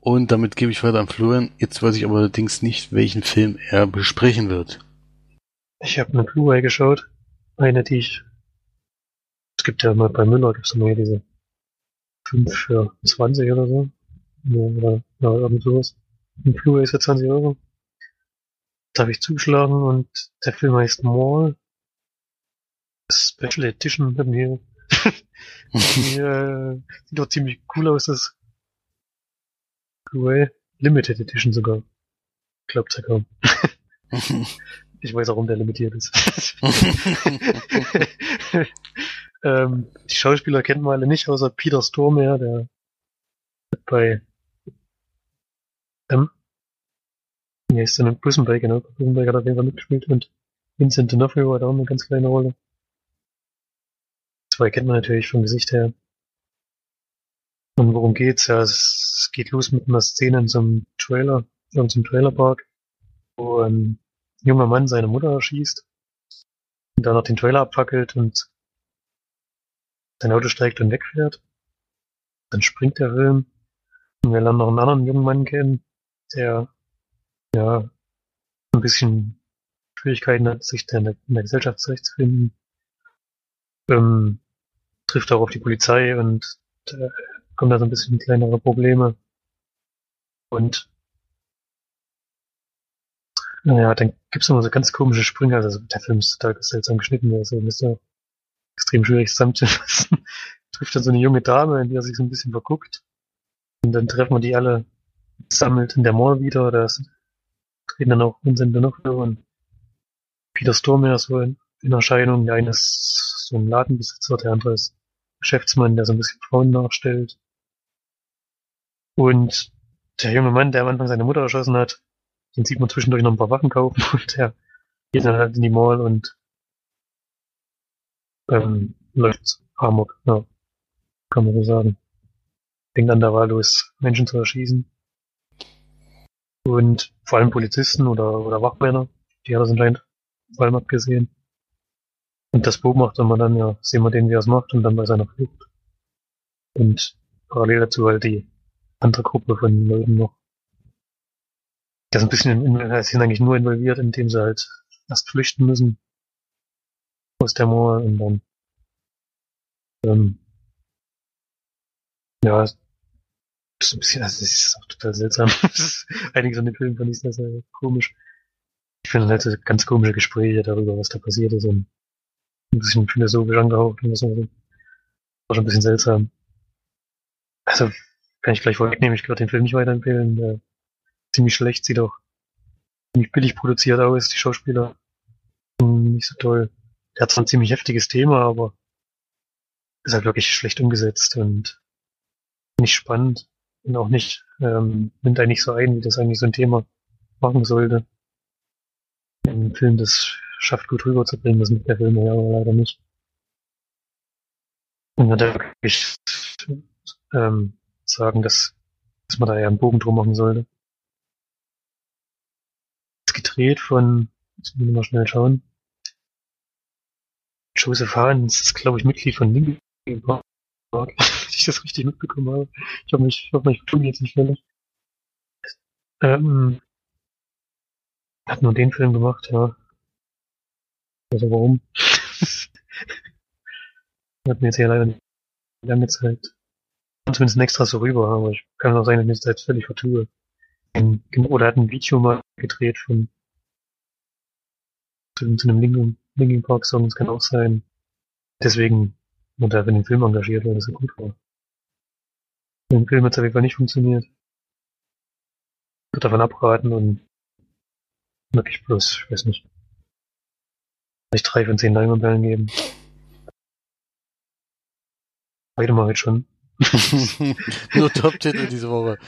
Und damit gebe ich weiter an Florian. Jetzt weiß ich aber allerdings nicht, welchen Film er besprechen wird. Ich habe eine Blu-ray geschaut. Eine, die ich. Es gibt ja mal bei Müller gibt's immer diese 5 für 20 oder so. Oder ja, irgend sowas. Ein Blu-ray ist für 20 Euro. Da habe ich zugeschlagen und der Film heißt Mall. Special Edition mit mir. [LAUGHS] die, äh, sieht doch ziemlich cool aus, das Blu-ray. Limited Edition sogar. Glaubt ja kaum. [LAUGHS] ich weiß auch, warum der limitiert ist. [LAUGHS] ähm, die Schauspieler kennt man alle nicht, außer Peter Stormare, der bei ähm, ja, ist dann Break, genau. Break hat auf jeden Fall mitgespielt und Vincent D'Onofrio hat auch eine ganz kleine Rolle. Zwei kennt man natürlich vom Gesicht her. Und worum geht's? Ja, es geht los mit einer Szene in so einem Trailer, in so einem Trailerpark, wo ein junger Mann seine Mutter erschießt und dann noch den Trailer abfackelt und sein Auto steigt und wegfährt. Dann springt der Film und wir lernen noch einen anderen jungen Mann kennen, der ja ein bisschen Schwierigkeiten hat, sich in der, in der Gesellschaft zurechtzufinden. Ähm, trifft auch auf die Polizei und kommt da so ein bisschen kleinere Probleme. Und naja, dann gibt's immer so ganz komische Sprünge. Also der Film ist total seltsam geschnitten, also ist ja extrem schwierig zusammenzufassen. [LAUGHS] Trifft dann so eine junge Dame, in die er sich so ein bisschen verguckt. Und dann treffen wir die alle sammelt in der Mall wieder. Da treten dann auch Vincent D'Onofrio und Peter Stormare so in, in Erscheinung. Der eine ist so ein Ladenbesitzer, der andere ist Geschäftsmann, der so ein bisschen Frauen nachstellt. Und der junge Mann, der am Anfang seine Mutter erschossen hat, den sieht man zwischendurch noch ein paar Waffen kaufen [LAUGHS] und der geht dann halt in die Mall und ähm, läuft Amok, ja, kann man so sagen. Fängt an, da wahllos Menschen zu erschießen. Und vor allem Polizisten oder, oder Wachmänner, die hat das anscheinend vor allem abgesehen. Und das beobachtet man dann, ja, sehen wir den, wie er es macht und dann bei seiner Flucht. Und parallel dazu halt die andere Gruppe von Leuten noch. Der ist ein bisschen, in, sind eigentlich nur involviert, indem sie halt erst flüchten müssen aus der Mauer und dann ähm, ja, das ist ein bisschen, also das ist auch total seltsam. [LAUGHS] Einiges an den Filmen fand ich sehr, sehr komisch. Ich finde halt so ganz komische Gespräche darüber, was da passiert ist und ein bisschen philosophisch angehaucht und so. War schon ein bisschen seltsam. Also, kann ich gleich vorwegnehmen, ich würde den Film nicht weiterempfehlen. Der ziemlich schlecht, sieht auch ziemlich billig produziert aus, die Schauspieler. Nicht so toll. Der hat zwar ein ziemlich heftiges Thema, aber ist halt wirklich schlecht umgesetzt und nicht spannend und auch nicht, ähm, nimmt eigentlich so ein, wie das eigentlich so ein Thema machen sollte. Ein Film das schafft gut rüberzubringen, das nimmt der Film ja aber leider nicht. Und dann wirklich ähm, sagen, dass, dass man da eher einen Bogen drum machen sollte. Ist gedreht von, jetzt muss ich mal schnell schauen. Joseph Hahns ist, glaube ich, Mitglied von Linkin Park. [LAUGHS] Wenn ich das richtig mitbekommen habe. Ich mich, ich hoffe, ich tue jetzt nicht völlig. Ähm, hat nur den Film gemacht, ja. Also warum? [LAUGHS] hat mir jetzt hier leider nicht angezeigt. Zumindest ein extra so rüber, aber ich kann auch sein, dass ich mich jetzt völlig vertue. Oder hat ein Video mal gedreht von zu, einem Linkin, Linkin Park Song, das kann auch sein. Deswegen und er für den Film engagiert, weil das so gut war. Im Film hat es auf jeden Fall nicht funktioniert. Ich würde davon abraten und wirklich bloß, ich weiß nicht, vielleicht drei von zehn Leinwandperlen geben. Beide mal heute schon. [LAUGHS] Nur Top-Titel diese Woche.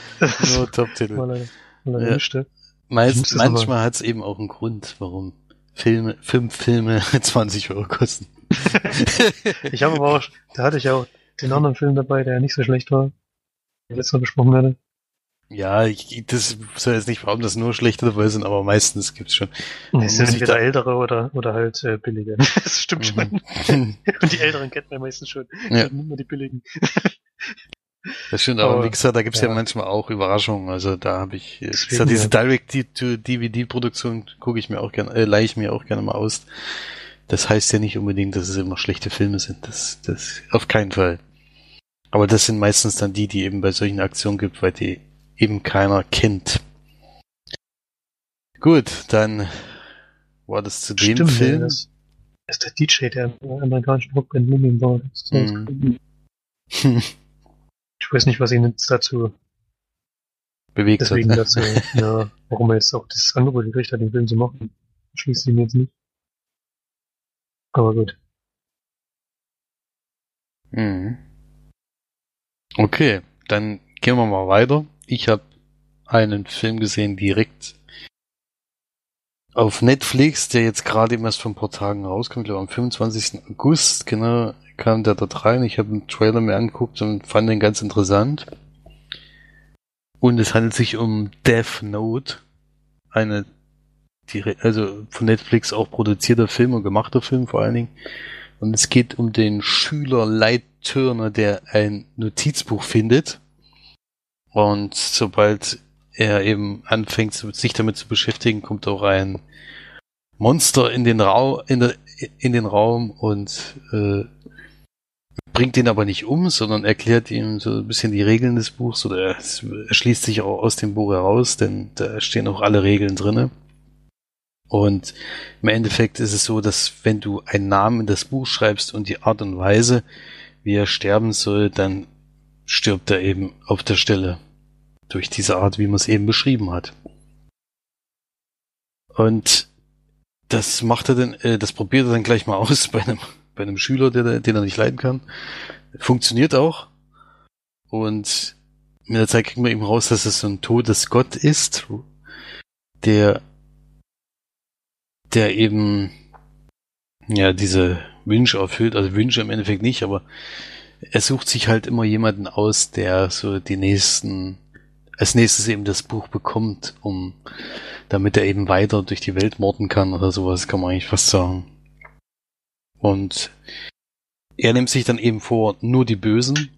Nur Top-Titel. Ja. Meist, das manchmal hat es eben auch einen Grund, warum Filme, fünf Filme 20 Euro kosten. [LAUGHS] Ich habe aber auch, da hatte ich auch den anderen Film dabei, der nicht so schlecht war. Den ich letztes Mal besprochen hatte. ja, ich, das soll jetzt nicht behaupten, dass nur schlechte dabei sind, aber meistens gibt's schon. Es sind entweder da- ältere oder, oder halt äh, billige. [LAUGHS] Das stimmt schon. Mhm. Und die älteren kennt man meistens schon. Ja. Nicht nur die billigen. Das stimmt, aber Aber, wie gesagt, da gibt's ja. ja. manchmal auch Überraschungen. Also da habe ich, wie gesagt, diese. Direct-to-DVD-Produktion gucke ich mir auch gerne, äh, leihe ich mir auch gerne mal aus. Das heißt ja nicht unbedingt, dass es immer schlechte Filme sind. Das, das auf keinen Fall. Aber das sind meistens dann die, die eben bei solchen Aktionen gibt, weil die eben keiner kennt. Gut, dann war das zu dem Stimmt, Film. das ist der DJ, der im amerikanischen Rockband Million war. Das ist Mhm. [LAUGHS] Ich weiß nicht, was ihn jetzt dazu, Bewegt deswegen hat. dazu, [LAUGHS] ja, warum er jetzt auch das Angebot gekriegt hat, den Film zu machen. Schließt ihn jetzt nicht. Aber gut. Mhm. Okay, dann gehen wir mal weiter. Ich habe einen Film gesehen direkt auf Netflix, der jetzt gerade eben erst vor ein paar Tagen rauskommt, ich glaube am 25. August, genau, kam der dort rein. Ich habe einen Trailer mir angeguckt und fand den ganz interessant. Und es handelt sich um Death Note, eine also von Netflix auch produzierter Film und gemachter Film vor allen Dingen. Und es geht um den Schüler Light Turner, der ein Notizbuch findet. Und sobald er eben anfängt, sich damit zu beschäftigen, kommt auch ein Monster in den, Raum, in, in den Raum und äh, bringt ihn aber nicht um, sondern erklärt ihm so ein bisschen die Regeln des Buchs oder es erschließt sich auch aus dem Buch heraus, denn da stehen auch alle Regeln drinne. Und im Endeffekt ist es so, dass wenn du einen Namen in das Buch schreibst und die Art und Weise, wie er sterben soll, dann stirbt er eben auf der Stelle. Durch diese Art, wie man es eben beschrieben hat. Und das macht er dann, äh, das probiert er dann gleich mal aus [LAUGHS] bei einem, bei einem Schüler, der, den er nicht leiden kann. Funktioniert auch. Und mit der Zeit kriegen wir eben raus, dass es so ein Todesgott ist, der, der eben, ja, diese Wünsche erfüllt, also Wünsche im Endeffekt nicht, aber er sucht sich halt immer jemanden aus, der so die nächsten, als nächstes eben das Buch bekommt, um, damit er eben weiter durch die Welt morden kann oder sowas, kann man eigentlich fast sagen. Und er nimmt sich dann eben vor, nur die Bösen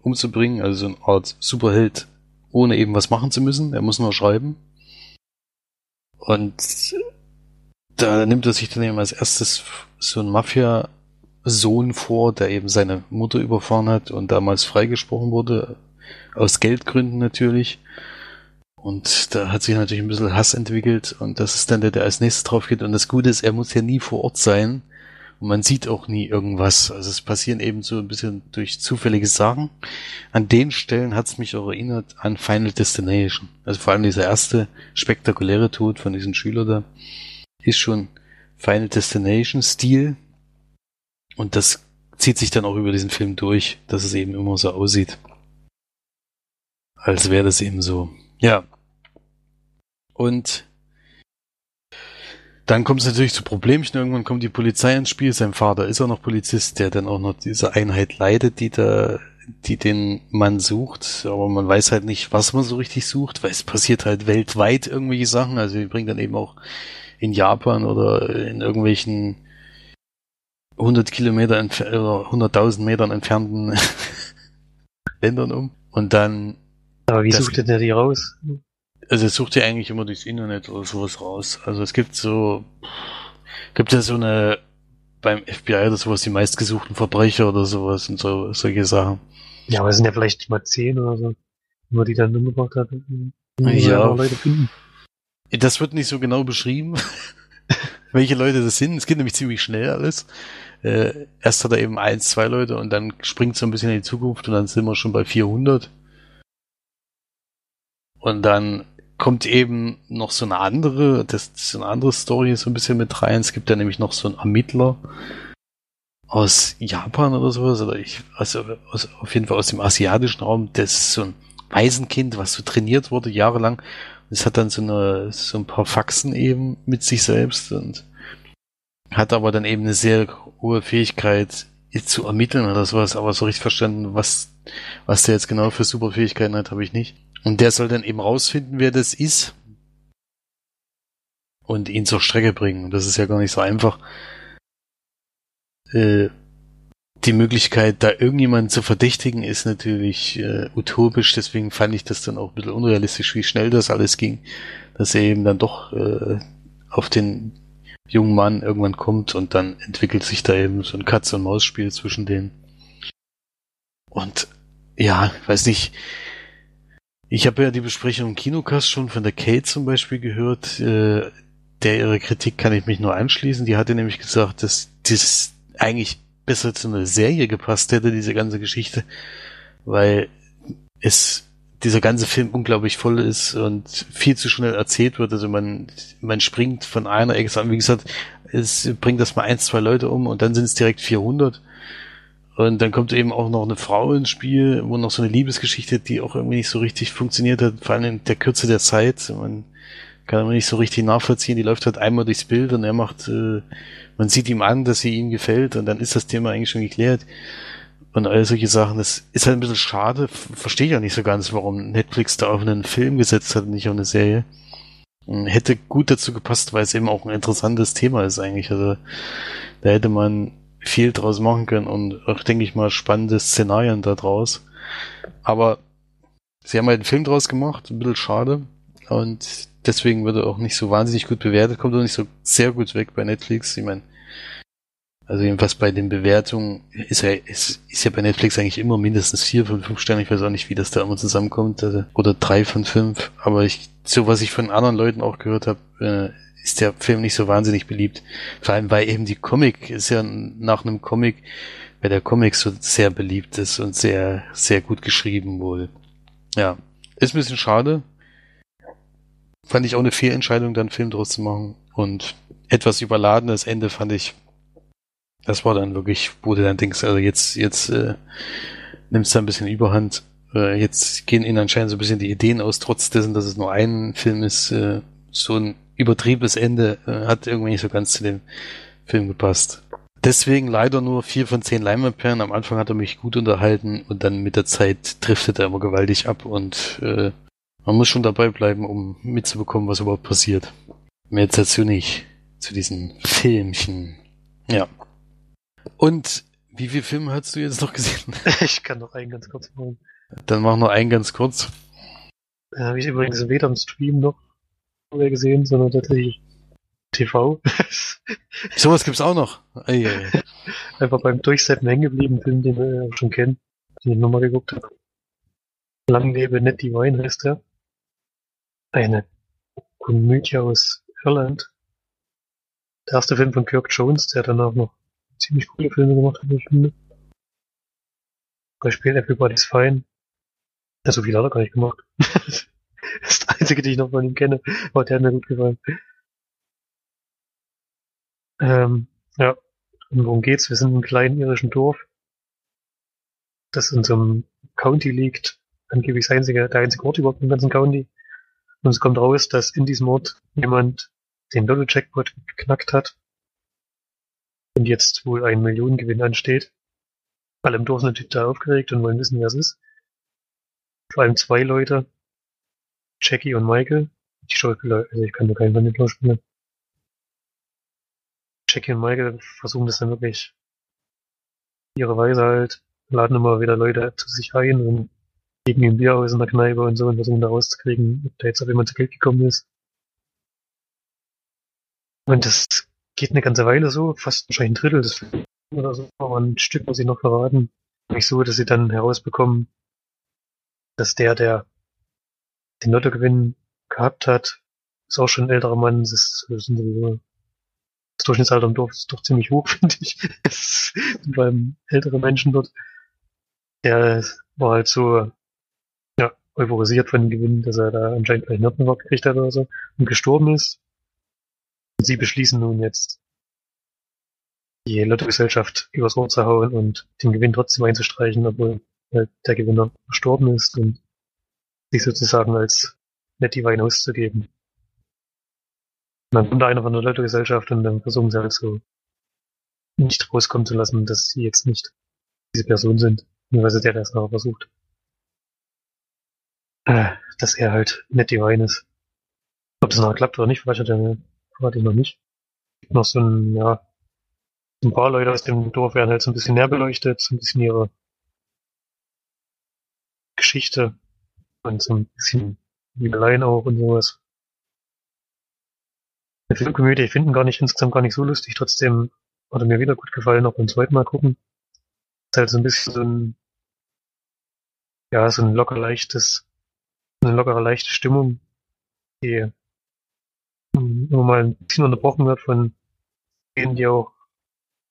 umzubringen, also so eine Art Superheld, ohne eben was machen zu müssen. Er muss nur schreiben. Und da nimmt er sich dann eben als erstes so ein Mafia-Sohn vor, der eben seine Mutter überfahren hat und damals freigesprochen wurde, aus Geldgründen natürlich. Und da hat sich natürlich ein bisschen Hass entwickelt und das ist dann der, der als nächstes drauf geht. Und das Gute ist, er muss ja nie vor Ort sein und man sieht auch nie irgendwas. Also es passieren eben so ein bisschen durch zufällige Sachen. An den Stellen hat es mich auch erinnert an Final Destination. Also vor allem dieser erste spektakuläre Tod von diesem Schüler da ist schon Final Destination Stil. Und das zieht sich dann auch über diesen Film durch, dass es eben immer so aussieht. Als wäre das eben so. Ja. Und dann kommt es natürlich zu Problemchen. Irgendwann kommt die Polizei ins Spiel. Sein Vater ist auch noch Polizist, der dann auch noch diese Einheit leitet, die da, die den Mann sucht. Aber man weiß halt nicht, was man so richtig sucht, weil es passiert halt weltweit irgendwelche Sachen. Also die bringt dann eben auch in Japan oder in irgendwelchen 100 Kilometer oder 100.000 Metern entfernten [LAUGHS] Ländern um. Und dann Aber wie sucht denn der die raus? Also es sucht ja eigentlich immer durchs Internet oder sowas raus. Also es gibt so, gibt ja so eine, beim FBI oder sowas, die meistgesuchten Verbrecher oder sowas und so, solche Sachen. Ja, aber es sind ja vielleicht mal zehn oder so. Nur die dann umgebracht hat. Ja. Ja. Leute finden. Das wird nicht so genau beschrieben, [LAUGHS] welche Leute das sind. Es geht nämlich ziemlich schnell alles. Äh, erst hat er eben eins, zwei Leute und dann springt so ein bisschen in die Zukunft und dann sind wir schon bei 400. Und dann kommt eben noch so eine andere, das ist eine andere Story so ein bisschen mit rein. Es gibt ja nämlich noch so einen Ermittler, aus Japan oder sowas, oder ich, also aus, auf jeden Fall aus dem asiatischen Raum, das ist so ein Waisenkind, was so trainiert wurde jahrelang. Es hat dann so eine, so ein paar Faxen eben mit sich selbst und hat aber dann eben eine sehr hohe Fähigkeit zu ermitteln oder sowas, aber so richtig verstanden, was, was der jetzt genau für Superfähigkeiten hat, habe ich nicht. Und der soll dann eben rausfinden, wer das ist und ihn zur Strecke bringen. Und das ist ja gar nicht so einfach. Äh, die Möglichkeit, da irgendjemanden zu verdächtigen, ist natürlich äh, utopisch. Deswegen fand ich das dann auch ein bisschen unrealistisch, wie schnell das alles ging. Dass er eben dann doch äh, auf den jungen Mann irgendwann kommt und dann entwickelt sich da eben so ein Katz- und Maus-Spiel zwischen denen. Und ja, weiß nicht. Ich habe ja die Besprechung im Kinocast schon von der Kate zum Beispiel gehört. Äh, der ihre Kritik kann ich mich nur anschließen. Die hatte nämlich gesagt, dass das eigentlich besser zu einer Serie gepasst hätte, diese ganze Geschichte, weil es dieser ganze Film unglaublich voll ist und viel zu schnell erzählt wird. Also man, man springt von einer Ecke an. Wie gesagt, es bringt das mal ein, zwei Leute um und dann sind es direkt 400. Und dann kommt eben auch noch eine Frau ins Spiel, wo noch so eine Liebesgeschichte, die auch irgendwie nicht so richtig funktioniert hat, vor allem in der Kürze der Zeit. Man kann man nicht so richtig nachvollziehen. Die läuft halt einmal durchs Bild und er macht, äh, man sieht ihm an, dass sie ihm gefällt und dann ist das Thema eigentlich schon geklärt. Und all solche Sachen, das ist halt ein bisschen schade. Verstehe ich auch nicht so ganz, warum Netflix da auf einen Film gesetzt hat und nicht auf eine Serie. Hätte gut dazu gepasst, weil es eben auch ein interessantes Thema ist eigentlich. Also da hätte man viel draus machen können und auch, denke ich mal, spannende Szenarien da draus. Aber sie haben halt einen Film draus gemacht, ein bisschen schade. Und deswegen wird er auch nicht so wahnsinnig gut bewertet, kommt auch nicht so sehr gut weg bei Netflix. Ich meine, also jedenfalls bei den Bewertungen ist er ist, ist ja bei Netflix eigentlich immer mindestens vier von fünf Sternen. Ich weiß auch nicht, wie das da immer zusammenkommt. Also, oder drei von fünf. Aber ich, so was ich von anderen Leuten auch gehört habe, äh, ist der Film nicht so wahnsinnig beliebt. Vor allem, weil eben die Comic ist ja nach einem Comic, weil der Comic so sehr beliebt ist und sehr, sehr gut geschrieben wohl. Ja. Ist ein bisschen schade. Fand ich auch eine Fehlentscheidung, dann einen Film draus zu machen. Und etwas überladenes Ende fand ich. Das war dann wirklich, du dann denkst, also jetzt, jetzt äh, nimmst du ein bisschen Überhand. Äh, jetzt gehen ihnen anscheinend so ein bisschen die Ideen aus, trotz dessen, dass es nur ein Film ist. Äh, so ein übertriebenes Ende äh, hat irgendwie nicht so ganz zu dem Film gepasst. Deswegen leider nur vier von zehn Leinwandperlen. Am Anfang hat er mich gut unterhalten und dann mit der Zeit driftet er immer gewaltig ab und äh, man muss schon dabei bleiben, um mitzubekommen, was überhaupt passiert. Mehr jetzt dazu nicht, zu diesen Filmchen. Ja. Und wie viele Filme hast du jetzt noch gesehen? [LAUGHS] [LAUGHS] Ich kann noch einen ganz kurz machen. Dann mach noch einen ganz kurz. Ja, habe ich übrigens weder im Stream noch gesehen, sondern tatsächlich TV. [LAUGHS] Sowas gibt's auch noch. Ei, ei, ei. Einfach beim Durchsetzen hängen geblieben, Film, den wir schon kennen, den ich nochmal geguckt habe. Lang lebe Ned Divine heißt der. Eine Komödie aus Irland. Der erste Film von Kirk Jones, der danach noch ziemlich coole Filme gemacht hat, ich finde. Beispiel Everybody's Fine. Ja, so viel hat er gar nicht gemacht. [LAUGHS] einzige, den ich noch von ihm kenne, aber der hat mir gut gefallen. Ähm, ja, und worum geht's? Wir sind in einem kleinen irischen Dorf, das in so einem County liegt. Angeblich das einzige, der einzige Ort überhaupt im ganzen County. Und es kommt raus, dass in diesem Ort jemand den Lotto-Jackpot geknackt hat und jetzt wohl ein Millionengewinn ansteht. Alle im Dorf sind natürlich da aufgeregt und wollen wissen, wer es ist. Vor allem zwei Leute, Jackie und Michael. Die Schauspieler, also ich kann nur keinen von den Schauspielern. Jackie und Michael versuchen das dann wirklich ihre Weise halt, laden immer wieder Leute zu sich ein und gegen ein Bier aus in der Kneipe und so und versuchen da rauszukriegen, ob da jetzt auf jemand zu Geld gekommen ist. Und das geht eine ganze Weile so, fast wahrscheinlich ein Drittel des Films oder so, aber ein Stück muss ich noch verraten. Nicht so, dass sie dann herausbekommen, dass der, der den Lottogewinn gehabt hat, ist auch schon ein älterer Mann, das ist, das sind sowieso das Durchschnittsalter im Dorf ist doch ziemlich hoch, [LAUGHS] finde ich. Es sind vor allem ältere Menschen dort. Der war halt so, ja, euphorisiert von dem Gewinn, dass er da anscheinend gleich einen Hirtenwort gekriegt hat oder so und gestorben ist. Und sie beschließen nun jetzt, die Lottogesellschaft übers Ohr zu hauen und den Gewinn trotzdem einzustreichen, obwohl halt der Gewinner verstorben ist und sich sozusagen als Netty Wein auszugeben. Und dann kommt da einer von der Lottogesellschaft und dann versuchen sie halt so nicht rauskommen zu lassen, dass sie jetzt nicht diese Person sind, weil sie der das noch versucht. Äh, dass er halt Netty Wein ist. Ob das noch klappt oder nicht, weiß ich, verrate ich noch nicht. Noch so ein, ja, ein paar Leute aus dem Dorf werden halt so ein bisschen näher beleuchtet, so ein bisschen ihre Geschichte und so ein bisschen Liebeleien auch und sowas. Der Filmkomödie, ich finde gar nicht, insgesamt gar nicht so lustig, trotzdem hat er mir wieder gut gefallen, auch beim zweiten Mal gucken. Ist halt so ein bisschen so ein, ja, so ein locker leichtes, eine lockere leichte Stimmung, die immer mal ein bisschen unterbrochen wird von denen, die auch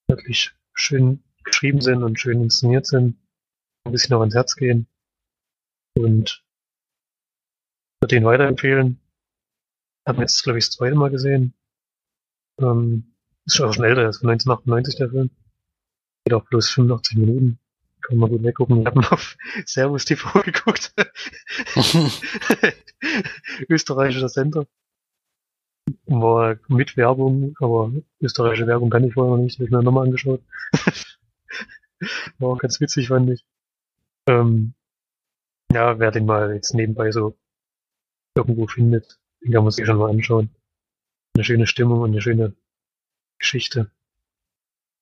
wirklich schön geschrieben sind und schön inszeniert sind, ein bisschen auch ans Herz gehen. Und würde ihn weiterempfehlen. Haben jetzt, glaube ich, das zweite Mal gesehen. Ähm, ist schon auch schon älter, ist von 1998 der Film. Geht auch bloß 85 Minuten. Kann man gut weggucken. Ich habe mal auf [LAUGHS] Servus TV [LAUGHS] geguckt. [LAUGHS] Österreichischer Sender. War mit Werbung, aber österreichische Werbung kann ich vorher noch nicht, habe ich mir nochmal angeschaut. War auch ganz witzig, fand ich. Ähm, ja, wer den mal jetzt nebenbei so irgendwo findet, den kann man sich schon mal anschauen. Eine schöne Stimmung und eine schöne Geschichte,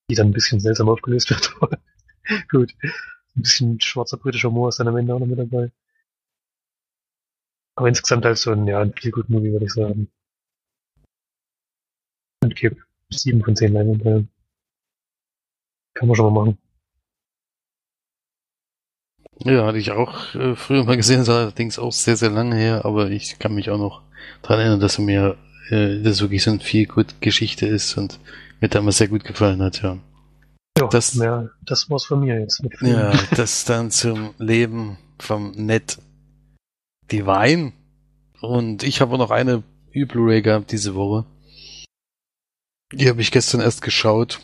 die dann ein bisschen seltsam aufgelöst wird. [LAUGHS] Gut. Ein bisschen schwarzer britischer Humor ist dann am Ende auch noch mit dabei. Aber insgesamt halt so ein, ja, ein viel gut Movie, würde ich sagen. Und gebe sieben von zehn Leinwandperlen. Kann man schon mal machen. Ja, hatte ich auch äh, früher mal gesehen, ist allerdings auch sehr, sehr lange her, aber ich kann mich auch noch daran erinnern, dass er mir äh, das wirklich so ein viel gut Geschichte ist und mir damals sehr gut gefallen hat, ja. Ja, das, mehr, das war's von mir jetzt. Mit ja, das dann zum Leben vom Ned Divine. Und ich habe auch noch eine Blu-ray gehabt diese Woche. Die habe ich gestern erst geschaut.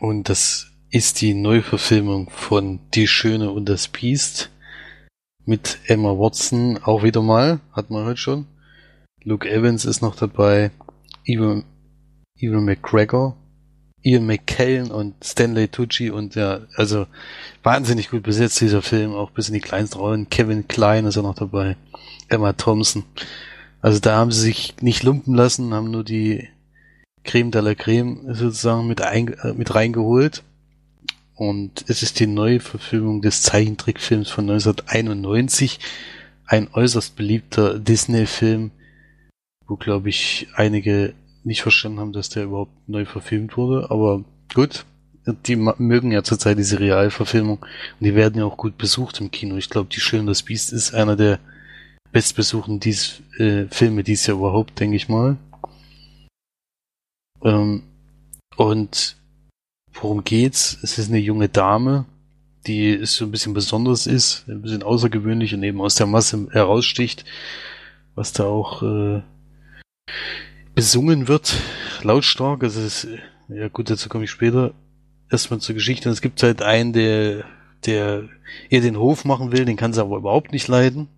Und das ist die Neuverfilmung von Die Schöne und das Biest mit Emma Watson auch wieder mal, hat man heute schon. Luke Evans ist noch dabei, Ewan, Ewan McGregor, Ian McKellen und Stanley Tucci und ja, also wahnsinnig gut besetzt dieser Film, auch bis in die kleinsten Rollen. Kevin Klein ist auch noch dabei, Emma Thompson. Also da haben sie sich nicht lumpen lassen, haben nur die Creme de la Creme sozusagen mit, ein, äh, mit reingeholt. Und es ist die neue Verfilmung des Zeichentrickfilms von 1991. Ein äußerst beliebter Disney-Film, wo, glaube ich, einige nicht verstanden haben, dass der überhaupt neu verfilmt wurde. Aber gut, die mögen ja zurzeit diese Realverfilmung und die werden ja auch gut besucht im Kino. Ich glaube, Die Schön das Biest ist einer der bestbesuchten dies, äh, Filme dies Jahr überhaupt, denke ich mal. Ähm, und worum geht's? Es ist eine junge Dame, die so ein bisschen besonders ist, ein bisschen außergewöhnlich und eben aus der Masse heraussticht, was da auch äh, besungen wird, lautstark. Also es ist, ja gut, dazu komme ich später. Erstmal zur Geschichte. Und es gibt halt einen, der, der ihr den Hof machen will, den kann sie aber überhaupt nicht leiden.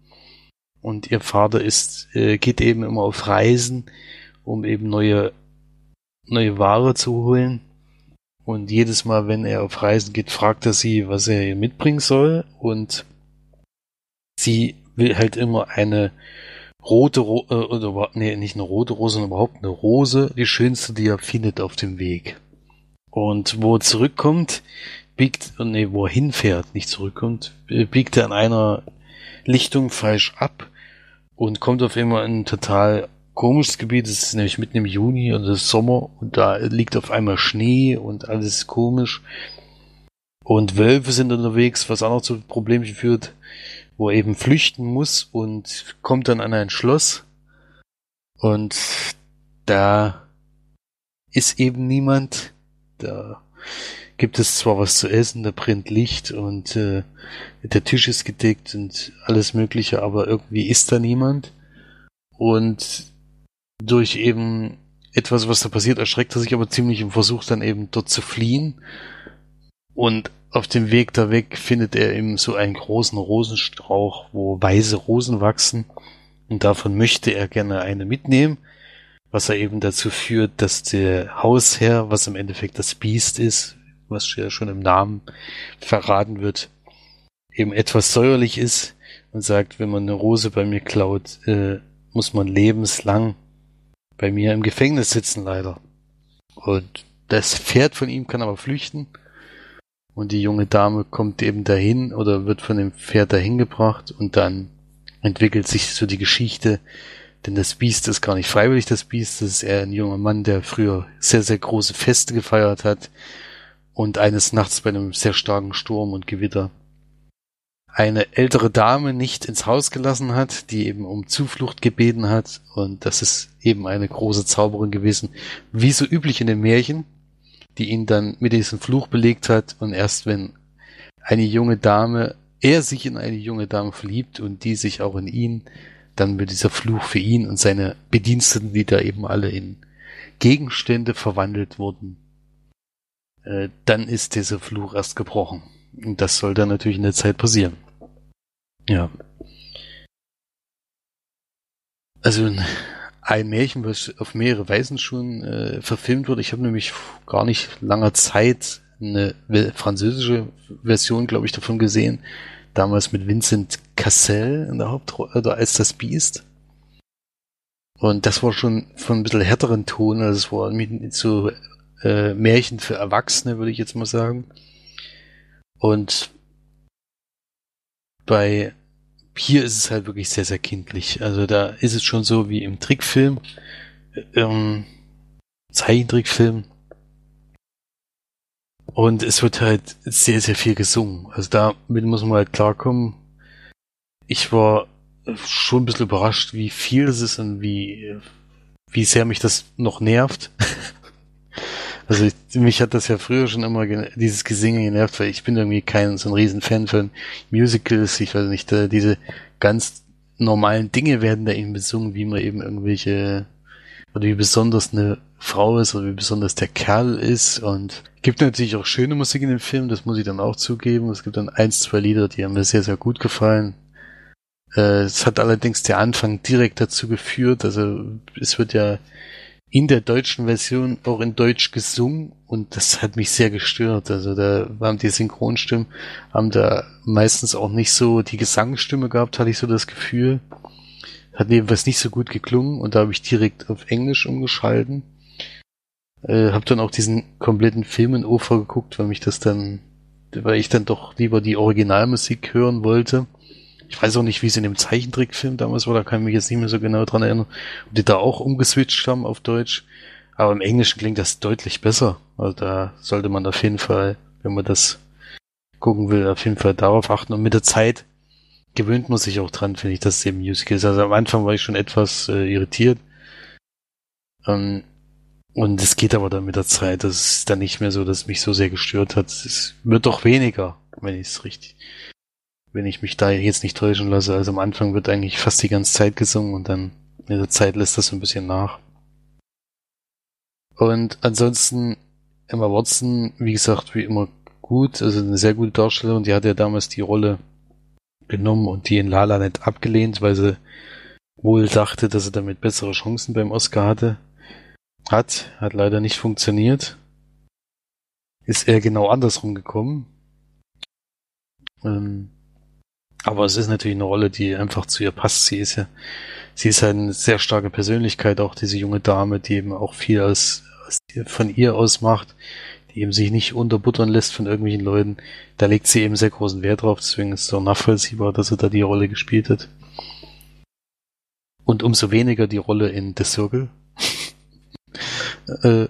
Und ihr Vater ist, äh, geht eben immer auf Reisen, um eben neue, neue Ware zu holen und jedes Mal, wenn er auf Reisen geht, fragt er sie, was er ihr mitbringen soll. Und sie will halt immer eine rote Ro äh, oder nee, nicht eine rote Rose, sondern überhaupt eine Rose, die schönste, die er findet auf dem Weg. Und wo er zurückkommt, biegt, nee, wo er hinfährt, nicht zurückkommt, biegt er an einer Lichtung falsch ab und kommt auf immer in total komisches Gebiet. Es ist nämlich mitten im Juni und es ist Sommer und da liegt auf einmal Schnee und alles komisch. Und Wölfe sind unterwegs, was auch noch zu Problemchen führt, wo er eben flüchten muss und kommt dann an ein Schloss. Und da ist eben niemand. Da gibt es zwar was zu essen, da brennt Licht und äh, der Tisch ist gedeckt und alles Mögliche, aber irgendwie ist da niemand. Und durch eben etwas, was da passiert, erschreckt er sich aber ziemlich und versucht dann eben dort zu fliehen. Und auf dem Weg da weg findet er eben so einen großen Rosenstrauch, wo weiße Rosen wachsen. Und davon möchte er gerne eine mitnehmen, was er eben dazu führt, dass der Hausherr, was im Endeffekt das Biest ist, was ja schon im Namen verraten wird, eben etwas säuerlich ist und sagt, wenn man eine Rose bei mir klaut, äh, muss man lebenslang bei mir im Gefängnis sitzen, leider. Und das Pferd von ihm kann aber flüchten. Und die junge Dame kommt eben dahin oder wird von dem Pferd dahin gebracht und dann entwickelt sich so die Geschichte, denn das Biest ist gar nicht freiwillig das Biest, das ist eher ein junger Mann, der früher sehr, sehr große Feste gefeiert hat und eines Nachts bei einem sehr starken Sturm und Gewitter eine ältere Dame nicht ins Haus gelassen hat, die eben um Zuflucht gebeten hat. Und das ist eben eine große Zauberin gewesen, wie so üblich in den Märchen, die ihn dann mit diesem Fluch belegt hat. Und erst wenn eine junge Dame, er sich in eine junge Dame verliebt und die sich auch in ihn, dann wird dieser Fluch für ihn und seine Bediensteten, die da eben alle in Gegenstände verwandelt wurden, äh, dann ist dieser Fluch erst gebrochen. Und das soll dann natürlich in der Zeit passieren. Ja. Also ein Märchen, was auf mehrere Weisen schon äh, verfilmt wurde. Ich habe nämlich gar nicht langer Zeit eine französische Version, glaube ich, davon gesehen. Damals mit Vincent Cassel in der Hauptrolle, oder als das Biest. Und das war schon von ein bisschen härteren Ton, also es war so äh, Märchen für Erwachsene, würde ich jetzt mal sagen. Und bei hier ist es halt wirklich sehr, sehr kindlich. Also da ist es schon so wie im Trickfilm, ähm, Zeichentrickfilm. Und es wird halt sehr, sehr viel gesungen. Also damit muss man halt klarkommen. Ich war schon ein bisschen überrascht, wie viel es ist und wie, wie sehr mich das noch nervt. [LAUGHS] Also ich, mich hat das ja früher schon immer dieses Gesinge genervt, weil ich bin irgendwie kein so ein Riesenfan von Musicals. Ich weiß nicht, da, diese ganz normalen Dinge werden da eben besungen, wie man eben irgendwelche oder wie besonders eine Frau ist oder wie besonders der Kerl ist und gibt natürlich auch schöne Musik in dem Film, das muss ich dann auch zugeben. Es gibt dann eins, zwei Lieder, die haben mir sehr, sehr gut gefallen. Äh, es hat allerdings der Anfang direkt dazu geführt, also es wird ja in der deutschen Version auch in Deutsch gesungen und das hat mich sehr gestört. Also da waren die Synchronstimmen, haben da meistens auch nicht so die Gesangsstimme gehabt, hatte ich so das Gefühl. Hat jedenfalls nicht so gut geklungen und da habe ich direkt auf Englisch umgeschalten. Äh, hab dann auch diesen kompletten Film in Ofer geguckt, weil mich das dann, weil ich dann doch lieber die Originalmusik hören wollte. Ich weiß auch nicht, wie es in dem Zeichentrickfilm damals war, da kann ich mich jetzt nicht mehr so genau dran erinnern, ob die da auch umgeswitcht haben auf Deutsch. Aber im Englischen klingt das deutlich besser. Also da sollte man auf jeden Fall, wenn man das gucken will, auf jeden Fall darauf achten. Und mit der Zeit gewöhnt man sich auch dran, finde ich, dass es eben Musical ist. Also am Anfang war ich schon etwas äh, irritiert. Ähm, und es geht aber dann mit der Zeit. Das ist dann nicht mehr so, dass es mich so sehr gestört hat. Es wird doch weniger, wenn ich es richtig, wenn ich mich da jetzt nicht täuschen lasse. Also am Anfang wird eigentlich fast die ganze Zeit gesungen und dann mit der Zeit lässt das so ein bisschen nach. Und ansonsten Emma Watson, wie gesagt, wie immer gut, also eine sehr gute Darstellerin. Die hat ja damals die Rolle genommen und die in Lala nicht abgelehnt, weil sie wohl dachte, dass sie damit bessere Chancen beim Oscar hatte. Hat, hat leider nicht funktioniert. Ist eher genau andersrum gekommen. Ähm, aber es ist natürlich eine Rolle, die einfach zu ihr passt. Sie ist ja, sie ist eine sehr starke Persönlichkeit, auch diese junge Dame, die eben auch viel aus, aus von ihr aus macht, die eben sich nicht unterbuttern lässt von irgendwelchen Leuten. Da legt sie eben sehr großen Wert drauf, deswegen ist es auch nachvollziehbar, dass sie da die Rolle gespielt hat. Und umso weniger die Rolle in The Circle. [LAUGHS] äh,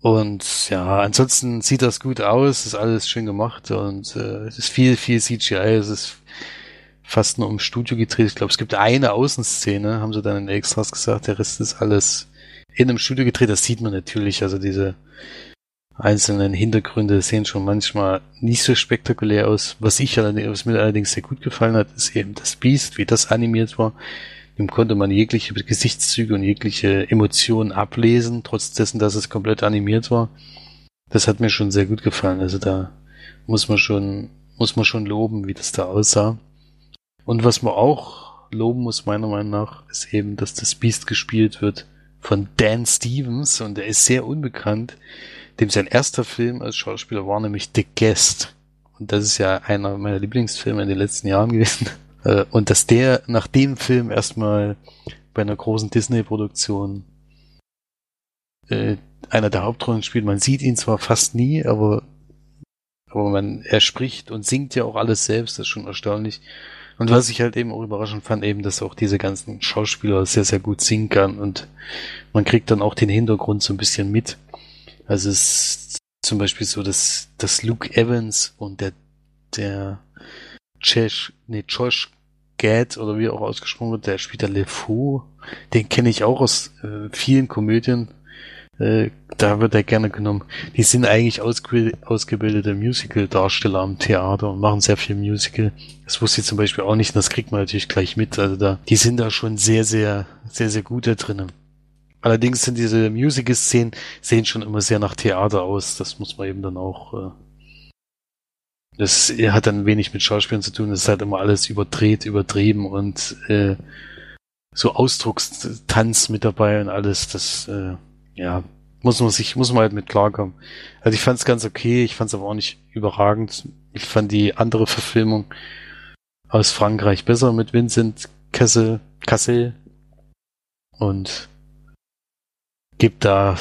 und ja, ansonsten sieht das gut aus, ist alles schön gemacht und äh, es ist viel, viel CGI, es ist fast nur im Studio gedreht. Ich glaube, es gibt eine Außenszene, haben sie dann in Extras gesagt, der Rest ist alles in einem Studio gedreht. Das sieht man natürlich, also diese einzelnen Hintergründe sehen schon manchmal nicht so spektakulär aus. Was ich allerdings, was mir allerdings sehr gut gefallen hat, ist eben das Beast, wie das animiert war. Ihm konnte man jegliche Gesichtszüge und jegliche Emotionen ablesen, trotz dessen, dass es komplett animiert war. Das hat mir schon sehr gut gefallen. Also da muss man schon, muss man schon loben, wie das da aussah. Und was man auch loben muss, meiner Meinung nach, ist eben, dass das Beast gespielt wird von Dan Stevens und er ist sehr unbekannt. Dem sein erster Film als Schauspieler war nämlich The Guest. Und das ist ja einer meiner Lieblingsfilme in den letzten Jahren gewesen. [LAUGHS] Äh, und dass der nach dem Film erstmal bei einer großen Disney-Produktion äh, einer der Hauptrollen spielt. Man sieht ihn zwar fast nie, aber, aber man, er spricht und singt ja auch alles selbst, das ist schon erstaunlich. Und was ich halt eben auch überraschend fand, eben, dass auch diese ganzen Schauspieler sehr, sehr gut singen kann und man kriegt dann auch den Hintergrund so ein bisschen mit. Also es ist zum Beispiel so, dass, dass Luke Evans und der, der Josh, nee, Josh Gad oder wie auch ausgesprochen wird, der spielt der LeFou. Den kenne ich auch aus äh, vielen Komödien. Äh, da wird er gerne genommen. Die sind eigentlich ausge ausgebildete Musical-Darsteller am Theater und machen sehr viel Musical. Das wusste ich zum Beispiel auch nicht, und das kriegt man natürlich gleich mit. Also da, die sind da schon sehr, sehr, sehr, sehr gut da drinnen. Allerdings sind diese Musical-Szenen sehen schon immer sehr nach Theater aus. Das muss man eben dann auch. Äh, das hat dann wenig mit Schauspielern zu tun. Das ist halt immer alles überdreht, übertrieben und äh, so Ausdruckstanz mit dabei und alles. Das äh, ja muss man sich muss man halt mit klarkommen. Also ich fand es ganz okay. Ich fand es aber auch nicht überragend. Ich fand die andere Verfilmung aus Frankreich besser mit Vincent Kessel, Kassel und gibt da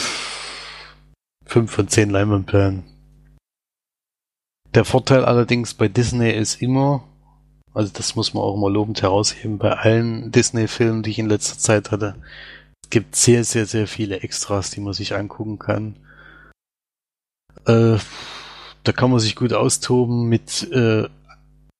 fünf von zehn Leinwandperlen. Der Vorteil allerdings bei Disney ist immer, also das muss man auch immer lobend herausheben, bei allen Disney-Filmen, die ich in letzter Zeit hatte, gibt sehr, sehr, sehr viele Extras, die man sich angucken kann. Äh, da kann man sich gut austoben mit äh,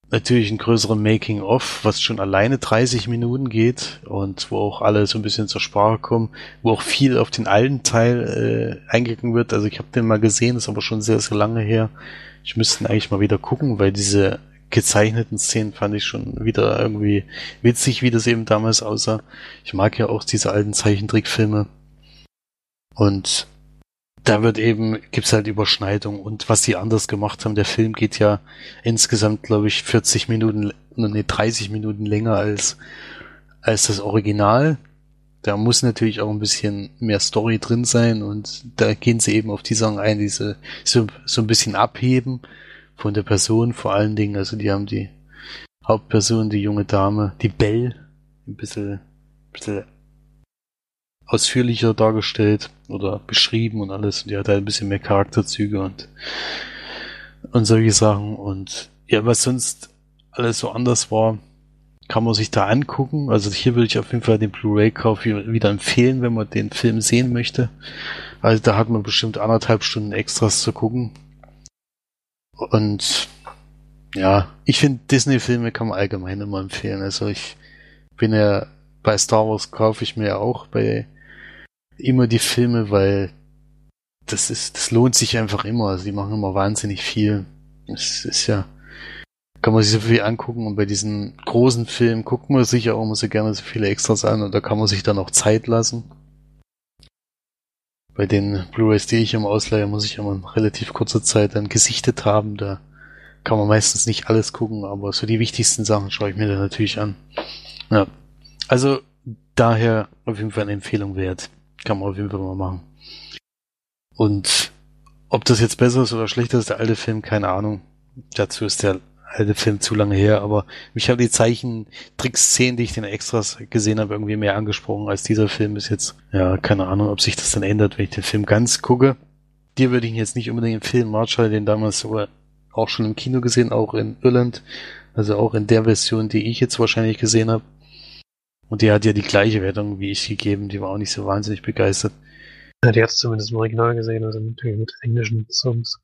natürlich ein größeren Making-of, was schon alleine 30 Minuten geht und wo auch alle so ein bisschen zur Sprache kommen, wo auch viel auf den alten Teil äh, eingegangen wird. Also ich habe den mal gesehen, ist aber schon sehr, sehr lange her. Ich müsste ihn eigentlich mal wieder gucken, weil diese gezeichneten Szenen fand ich schon wieder irgendwie witzig, wie das eben damals aussah. Ich mag ja auch diese alten Zeichentrickfilme. Und da wird eben, gibt's halt Überschneidung und was die anders gemacht haben, der Film geht ja insgesamt, glaube ich, 40 Minuten, nee, 30 Minuten länger als, als das Original. Da muss natürlich auch ein bisschen mehr Story drin sein und da gehen sie eben auf die Sachen ein, diese so, so ein bisschen abheben von der Person vor allen Dingen. Also die haben die Hauptperson, die junge Dame, die Belle, ein bisschen, ein bisschen ausführlicher dargestellt oder beschrieben und alles. Und die hat halt ein bisschen mehr Charakterzüge und, und solche Sachen. Und ja, was sonst alles so anders war, kann man sich da angucken. Also hier würde ich auf jeden Fall den Blu-ray-Kauf wieder empfehlen, wenn man den Film sehen möchte. Also da hat man bestimmt anderthalb Stunden Extras zu gucken. Und ja, ich finde Disney-Filme kann man allgemein immer empfehlen. Also ich bin ja bei Star Wars kaufe ich mir auch bei immer die Filme, weil das ist, das lohnt sich einfach immer. Also die machen immer wahnsinnig viel. Es ist ja, kann man sich so viel angucken und bei diesen großen Filmen guckt man sich auch immer so gerne so viele Extras an und da kann man sich dann auch Zeit lassen. Bei den Blu-rays, die ich im Ausleihe, muss ich immer in relativ kurzer Zeit dann gesichtet haben. Da kann man meistens nicht alles gucken, aber so die wichtigsten Sachen schaue ich mir dann natürlich an. Ja. Also daher auf jeden Fall eine Empfehlung wert. Kann man auf jeden Fall mal machen. Und ob das jetzt besser ist oder schlechter ist, der alte Film, keine Ahnung. Dazu ist der alte Film zu lange her, aber mich haben die Zeichentricksszenen, die ich den Extras gesehen habe, irgendwie mehr angesprochen als dieser Film ist jetzt. Ja, keine Ahnung, ob sich das dann ändert, wenn ich den Film ganz gucke. Dir würde ich jetzt nicht unbedingt empfehlen. Marshall den damals sogar auch schon im Kino gesehen, auch in Irland. Also auch in der Version, die ich jetzt wahrscheinlich gesehen habe. Und die hat ja die gleiche Wertung wie ich gegeben, die war auch nicht so wahnsinnig begeistert. Ja, die hat es zumindest im Original gesehen, also natürlich mit englischen Songs.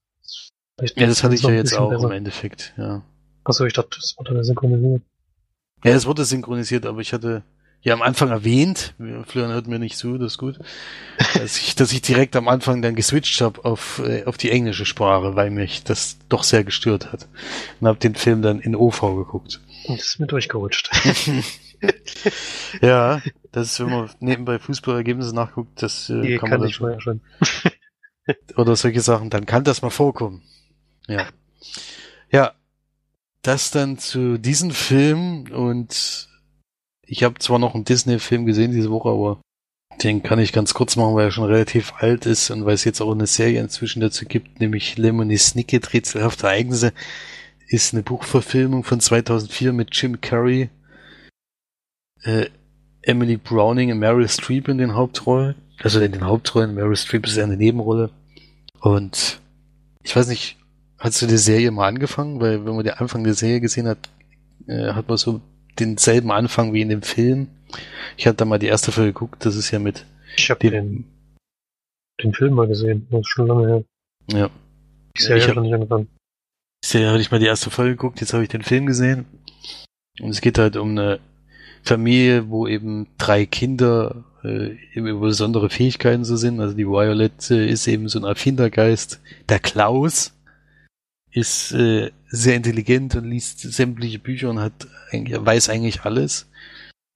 Ja, das hatte ich ja jetzt auch besser. im Endeffekt, ja. Achso, ich dachte, das wurde synchronisiert. Ja, es wurde synchronisiert, aber ich hatte ja am Anfang erwähnt, Florian hört mir nicht zu, das ist gut, [LAUGHS] dass ich, dass ich direkt am Anfang dann geswitcht habe auf, äh, auf die englische Sprache, weil mich das doch sehr gestört hat. Und habe den Film dann in OV geguckt. Und das ist mir durchgerutscht. [LAUGHS] ja, das ist, wenn man nebenbei Fußballergebnisse nachguckt, das äh, Die kann, kann man ich dann, schon. oder solche Sachen, dann kann das mal vorkommen. Ja. Ja, das dann zu diesem Film und ich habe zwar noch einen Disney-Film gesehen diese Woche, aber den kann ich ganz kurz machen, weil er schon relativ alt ist und weil es jetzt auch eine Serie inzwischen dazu gibt, nämlich Lemony Snicket, Rätselhafte Ereignisse, ist eine Buchverfilmung von 2004 mit Jim Carrey, äh, Emily Browning und Meryl Streep in den Hauptrollen. Also in den Hauptrollen, Meryl Streep ist ja eine Nebenrolle. Und ich weiß nicht, hast du die Serie mal angefangen? Weil wenn man den Anfang der Serie gesehen hat, äh, hat man so denselben Anfang wie in dem Film. Ich hatte da mal die erste Folge geguckt, das ist ja mit Ich habe den, den Film mal gesehen. Das ist schon lange her. ja, Die Serie Ich hat hab- noch nicht angefangen. Serie hatte ich mal die erste Folge geguckt, jetzt habe ich den Film gesehen. Und es geht halt um eine Familie, wo eben drei Kinder äh, eben über besondere Fähigkeiten so sind. Also die Violet äh, ist eben so ein Erfindergeist. Der Klaus ist äh, sehr intelligent und liest sämtliche Bücher und hat weiß eigentlich alles.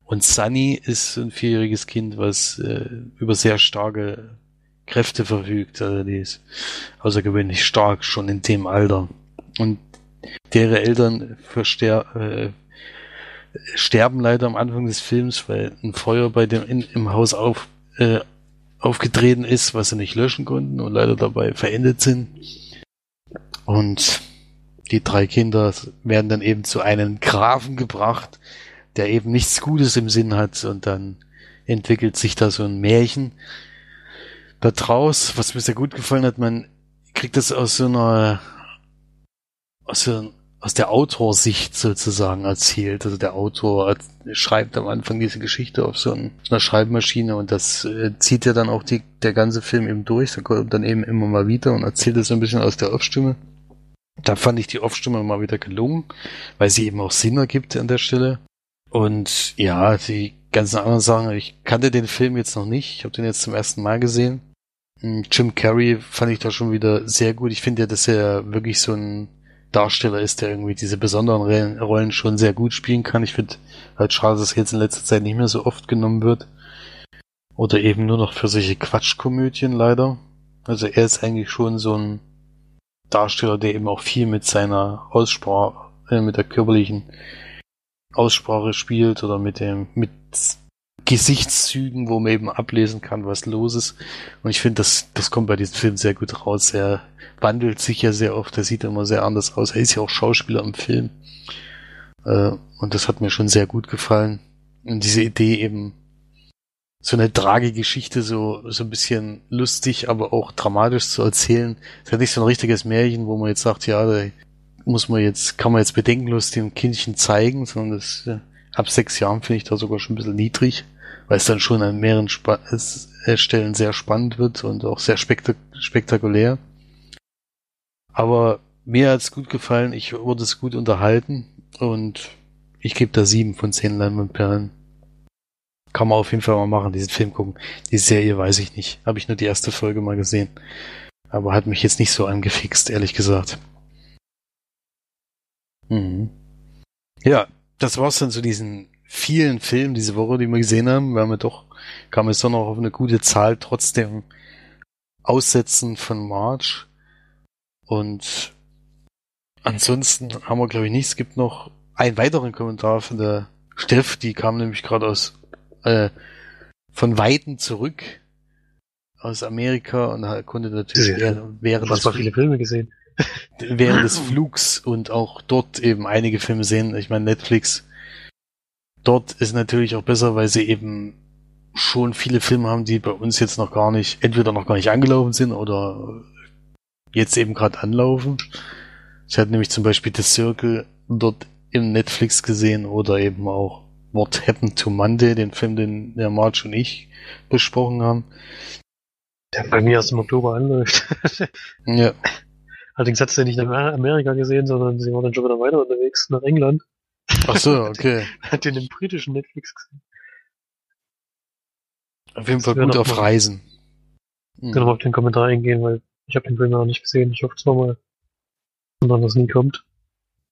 Und Sunny ist ein vierjähriges Kind, was äh, über sehr starke Kräfte verfügt. Also die ist außergewöhnlich stark schon in dem Alter. Und deren Eltern äh, sterben leider am Anfang des Films, weil ein Feuer bei dem in, im Haus auf, äh, aufgetreten ist, was sie nicht löschen konnten und leider dabei verendet sind. Und die drei Kinder werden dann eben zu einem Grafen gebracht, der eben nichts Gutes im Sinn hat und dann entwickelt sich da so ein Märchen da draus, was mir sehr gut gefallen hat, man kriegt das aus so einer aus, so, aus der Autorsicht sozusagen erzählt. Also der Autor schreibt am Anfang diese Geschichte auf so einer Schreibmaschine und das äh, zieht ja dann auch die, der ganze Film eben durch. Da kommt dann eben immer mal wieder und erzählt es so ein bisschen aus der Off-Stimme. Da fand ich die Off-Stimme mal wieder gelungen, weil sie eben auch Sinn ergibt an der Stelle. Und ja, die ganzen anderen Sachen, ich kannte den Film jetzt noch nicht. Ich habe den jetzt zum ersten Mal gesehen. Hm, Jim Carrey fand ich da schon wieder sehr gut. Ich finde ja, dass er wirklich so ein Darsteller ist, der irgendwie diese besonderen Re- Rollen schon sehr gut spielen kann. Ich finde halt schade, dass er jetzt in letzter Zeit nicht mehr so oft genommen wird. Oder eben nur noch für solche Quatschkomödien leider. Also er ist eigentlich schon so ein Darsteller, der eben auch viel mit seiner Aussprache, äh, mit der körperlichen Aussprache spielt oder mit dem, mit Gesichtszügen, wo man eben ablesen kann, was los ist. Und ich finde, das, das kommt bei diesem Film sehr gut raus. Er wandelt sich ja sehr oft, er sieht immer sehr anders aus. Er ist ja auch Schauspieler im Film. Äh, und das hat mir schon sehr gut gefallen. Und diese Idee eben, so eine Tragegeschichte so, so ein bisschen lustig, aber auch dramatisch zu erzählen. Es ist ja nicht so ein richtiges Märchen, wo man jetzt sagt, ja, da muss man jetzt, kann man jetzt bedenkenlos dem Kindchen zeigen, sondern das, äh, ab sechs Jahren finde ich da sogar schon ein bisschen niedrig, weil es dann schon an mehreren es- äh, Stellen sehr spannend wird und auch sehr spektak spektakulär. Aber mir hat's gut gefallen, ich wurde es gut unterhalten und ich gebe da sieben von zehn Leinwandperlen. Kann man auf jeden Fall mal machen, diesen Film gucken. Die Serie weiß ich nicht. Habe ich nur die erste Folge mal gesehen. Aber hat mich jetzt nicht so angefixt, ehrlich gesagt. Mhm. Ja, das war's dann zu diesen vielen Filmen diese Woche, die wir gesehen haben. Wir haben ja doch, kam jetzt doch noch auf eine gute Zahl, trotzdem Aussetzen von March. Und ansonsten haben wir, glaube ich, nichts. Es gibt noch einen weiteren Kommentar von der Steff, die kam nämlich gerade aus äh, von Weiten zurück aus Amerika und konnte natürlich Sehr während, des, viele Filme gesehen. [LAUGHS] während des Flugs und auch dort eben einige Filme sehen. Ich meine, Netflix dort ist natürlich auch besser, weil sie eben schon viele Filme haben, die bei uns jetzt noch gar nicht, entweder noch gar nicht angelaufen sind oder jetzt eben gerade anlaufen. Ich hatte nämlich zum Beispiel The Circle dort im Netflix gesehen oder eben auch What Happened to Monday, den Film, den der March und ich besprochen haben. Der bei mir erst im Oktober anläuft. [LAUGHS] Ja, Allerdings hat sie nicht nach Amerika gesehen, sondern sie war dann schon wieder weiter unterwegs nach England. ach so, [LAUGHS] okay. Hat den im britischen Netflix gesehen. Auf jeden Fall gut auf mal- Reisen. Ich kann nochmal auf den Kommentar eingehen, weil ich habe den Film noch nicht gesehen. Ich hoffe zwar mal, und dann das nie kommt.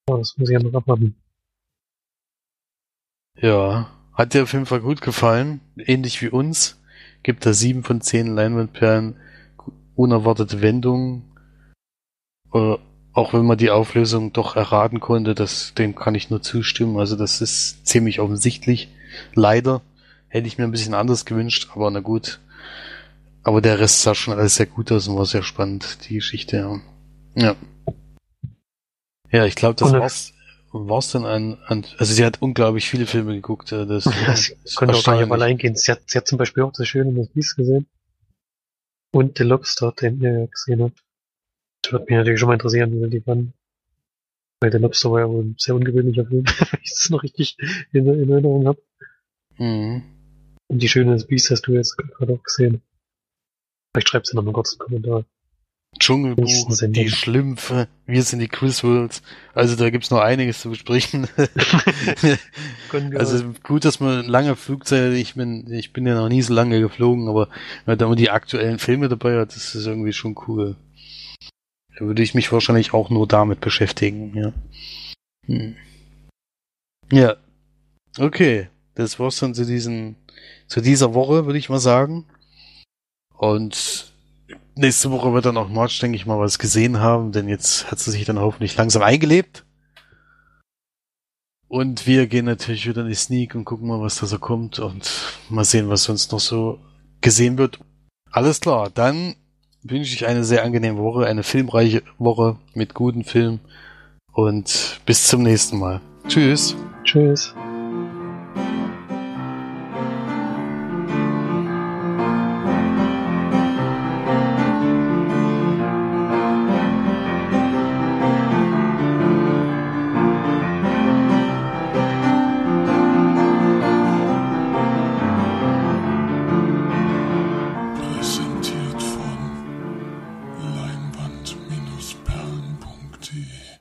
Aber das muss ich ja noch abwarten. Ja, Hat dir auf jeden Fall gut gefallen, ähnlich wie uns. Gibt da sieben von zehn Leinwandperlen, unerwartete Wendungen. Äh, auch wenn man die Auflösung doch erraten konnte, das, dem kann ich nur zustimmen. Also das ist ziemlich offensichtlich. Leider hätte ich mir ein bisschen anders gewünscht, aber na gut. Aber der Rest sah schon alles sehr gut aus und war sehr spannend, die Geschichte. Ja, ja, ja ich glaube, das war's war's denn an, an, also sie hat unglaublich viele Filme geguckt. Das, [LAUGHS] das könnte auch gar nicht mal eingehen. Sie hat, sie hat zum Beispiel auch das Schöne Biest gesehen. Und The Lobster, den ihr gesehen habt. Das würde mich natürlich schon mal interessieren, wie die waren. Weil The Lobster war ja wohl ein sehr ungewöhnlicher Film, [LAUGHS] wenn ich das noch richtig in, in Erinnerung habe. Mhm. Und die Schöne des Biest hast du jetzt gerade auch gesehen. Vielleicht schreibst du noch mal kurz einen Kommentar. Dschungelbuch, die Schlümpfe, wir sind die Quizworlds. Also da gibt's noch einiges zu besprechen. [LAUGHS] also gut, dass man lange Flugzeit, ich bin, ich bin ja noch nie so lange geflogen, aber wenn man die aktuellen Filme dabei hat, das ist irgendwie schon cool. Da würde ich mich wahrscheinlich auch nur damit beschäftigen, ja. Hm. Ja. Okay. Das war's dann zu diesen, zu dieser Woche, würde ich mal sagen. Und nächste Woche wird dann auch March, denke ich mal, was gesehen haben, denn jetzt hat sie sich dann hoffentlich langsam eingelebt. Und wir gehen natürlich wieder in die Sneak und gucken mal, was da so kommt und mal sehen, was sonst noch so gesehen wird. Alles klar, dann wünsche ich eine sehr angenehme Woche, eine filmreiche Woche mit guten Filmen und bis zum nächsten Mal. Tschüss. Tschüss.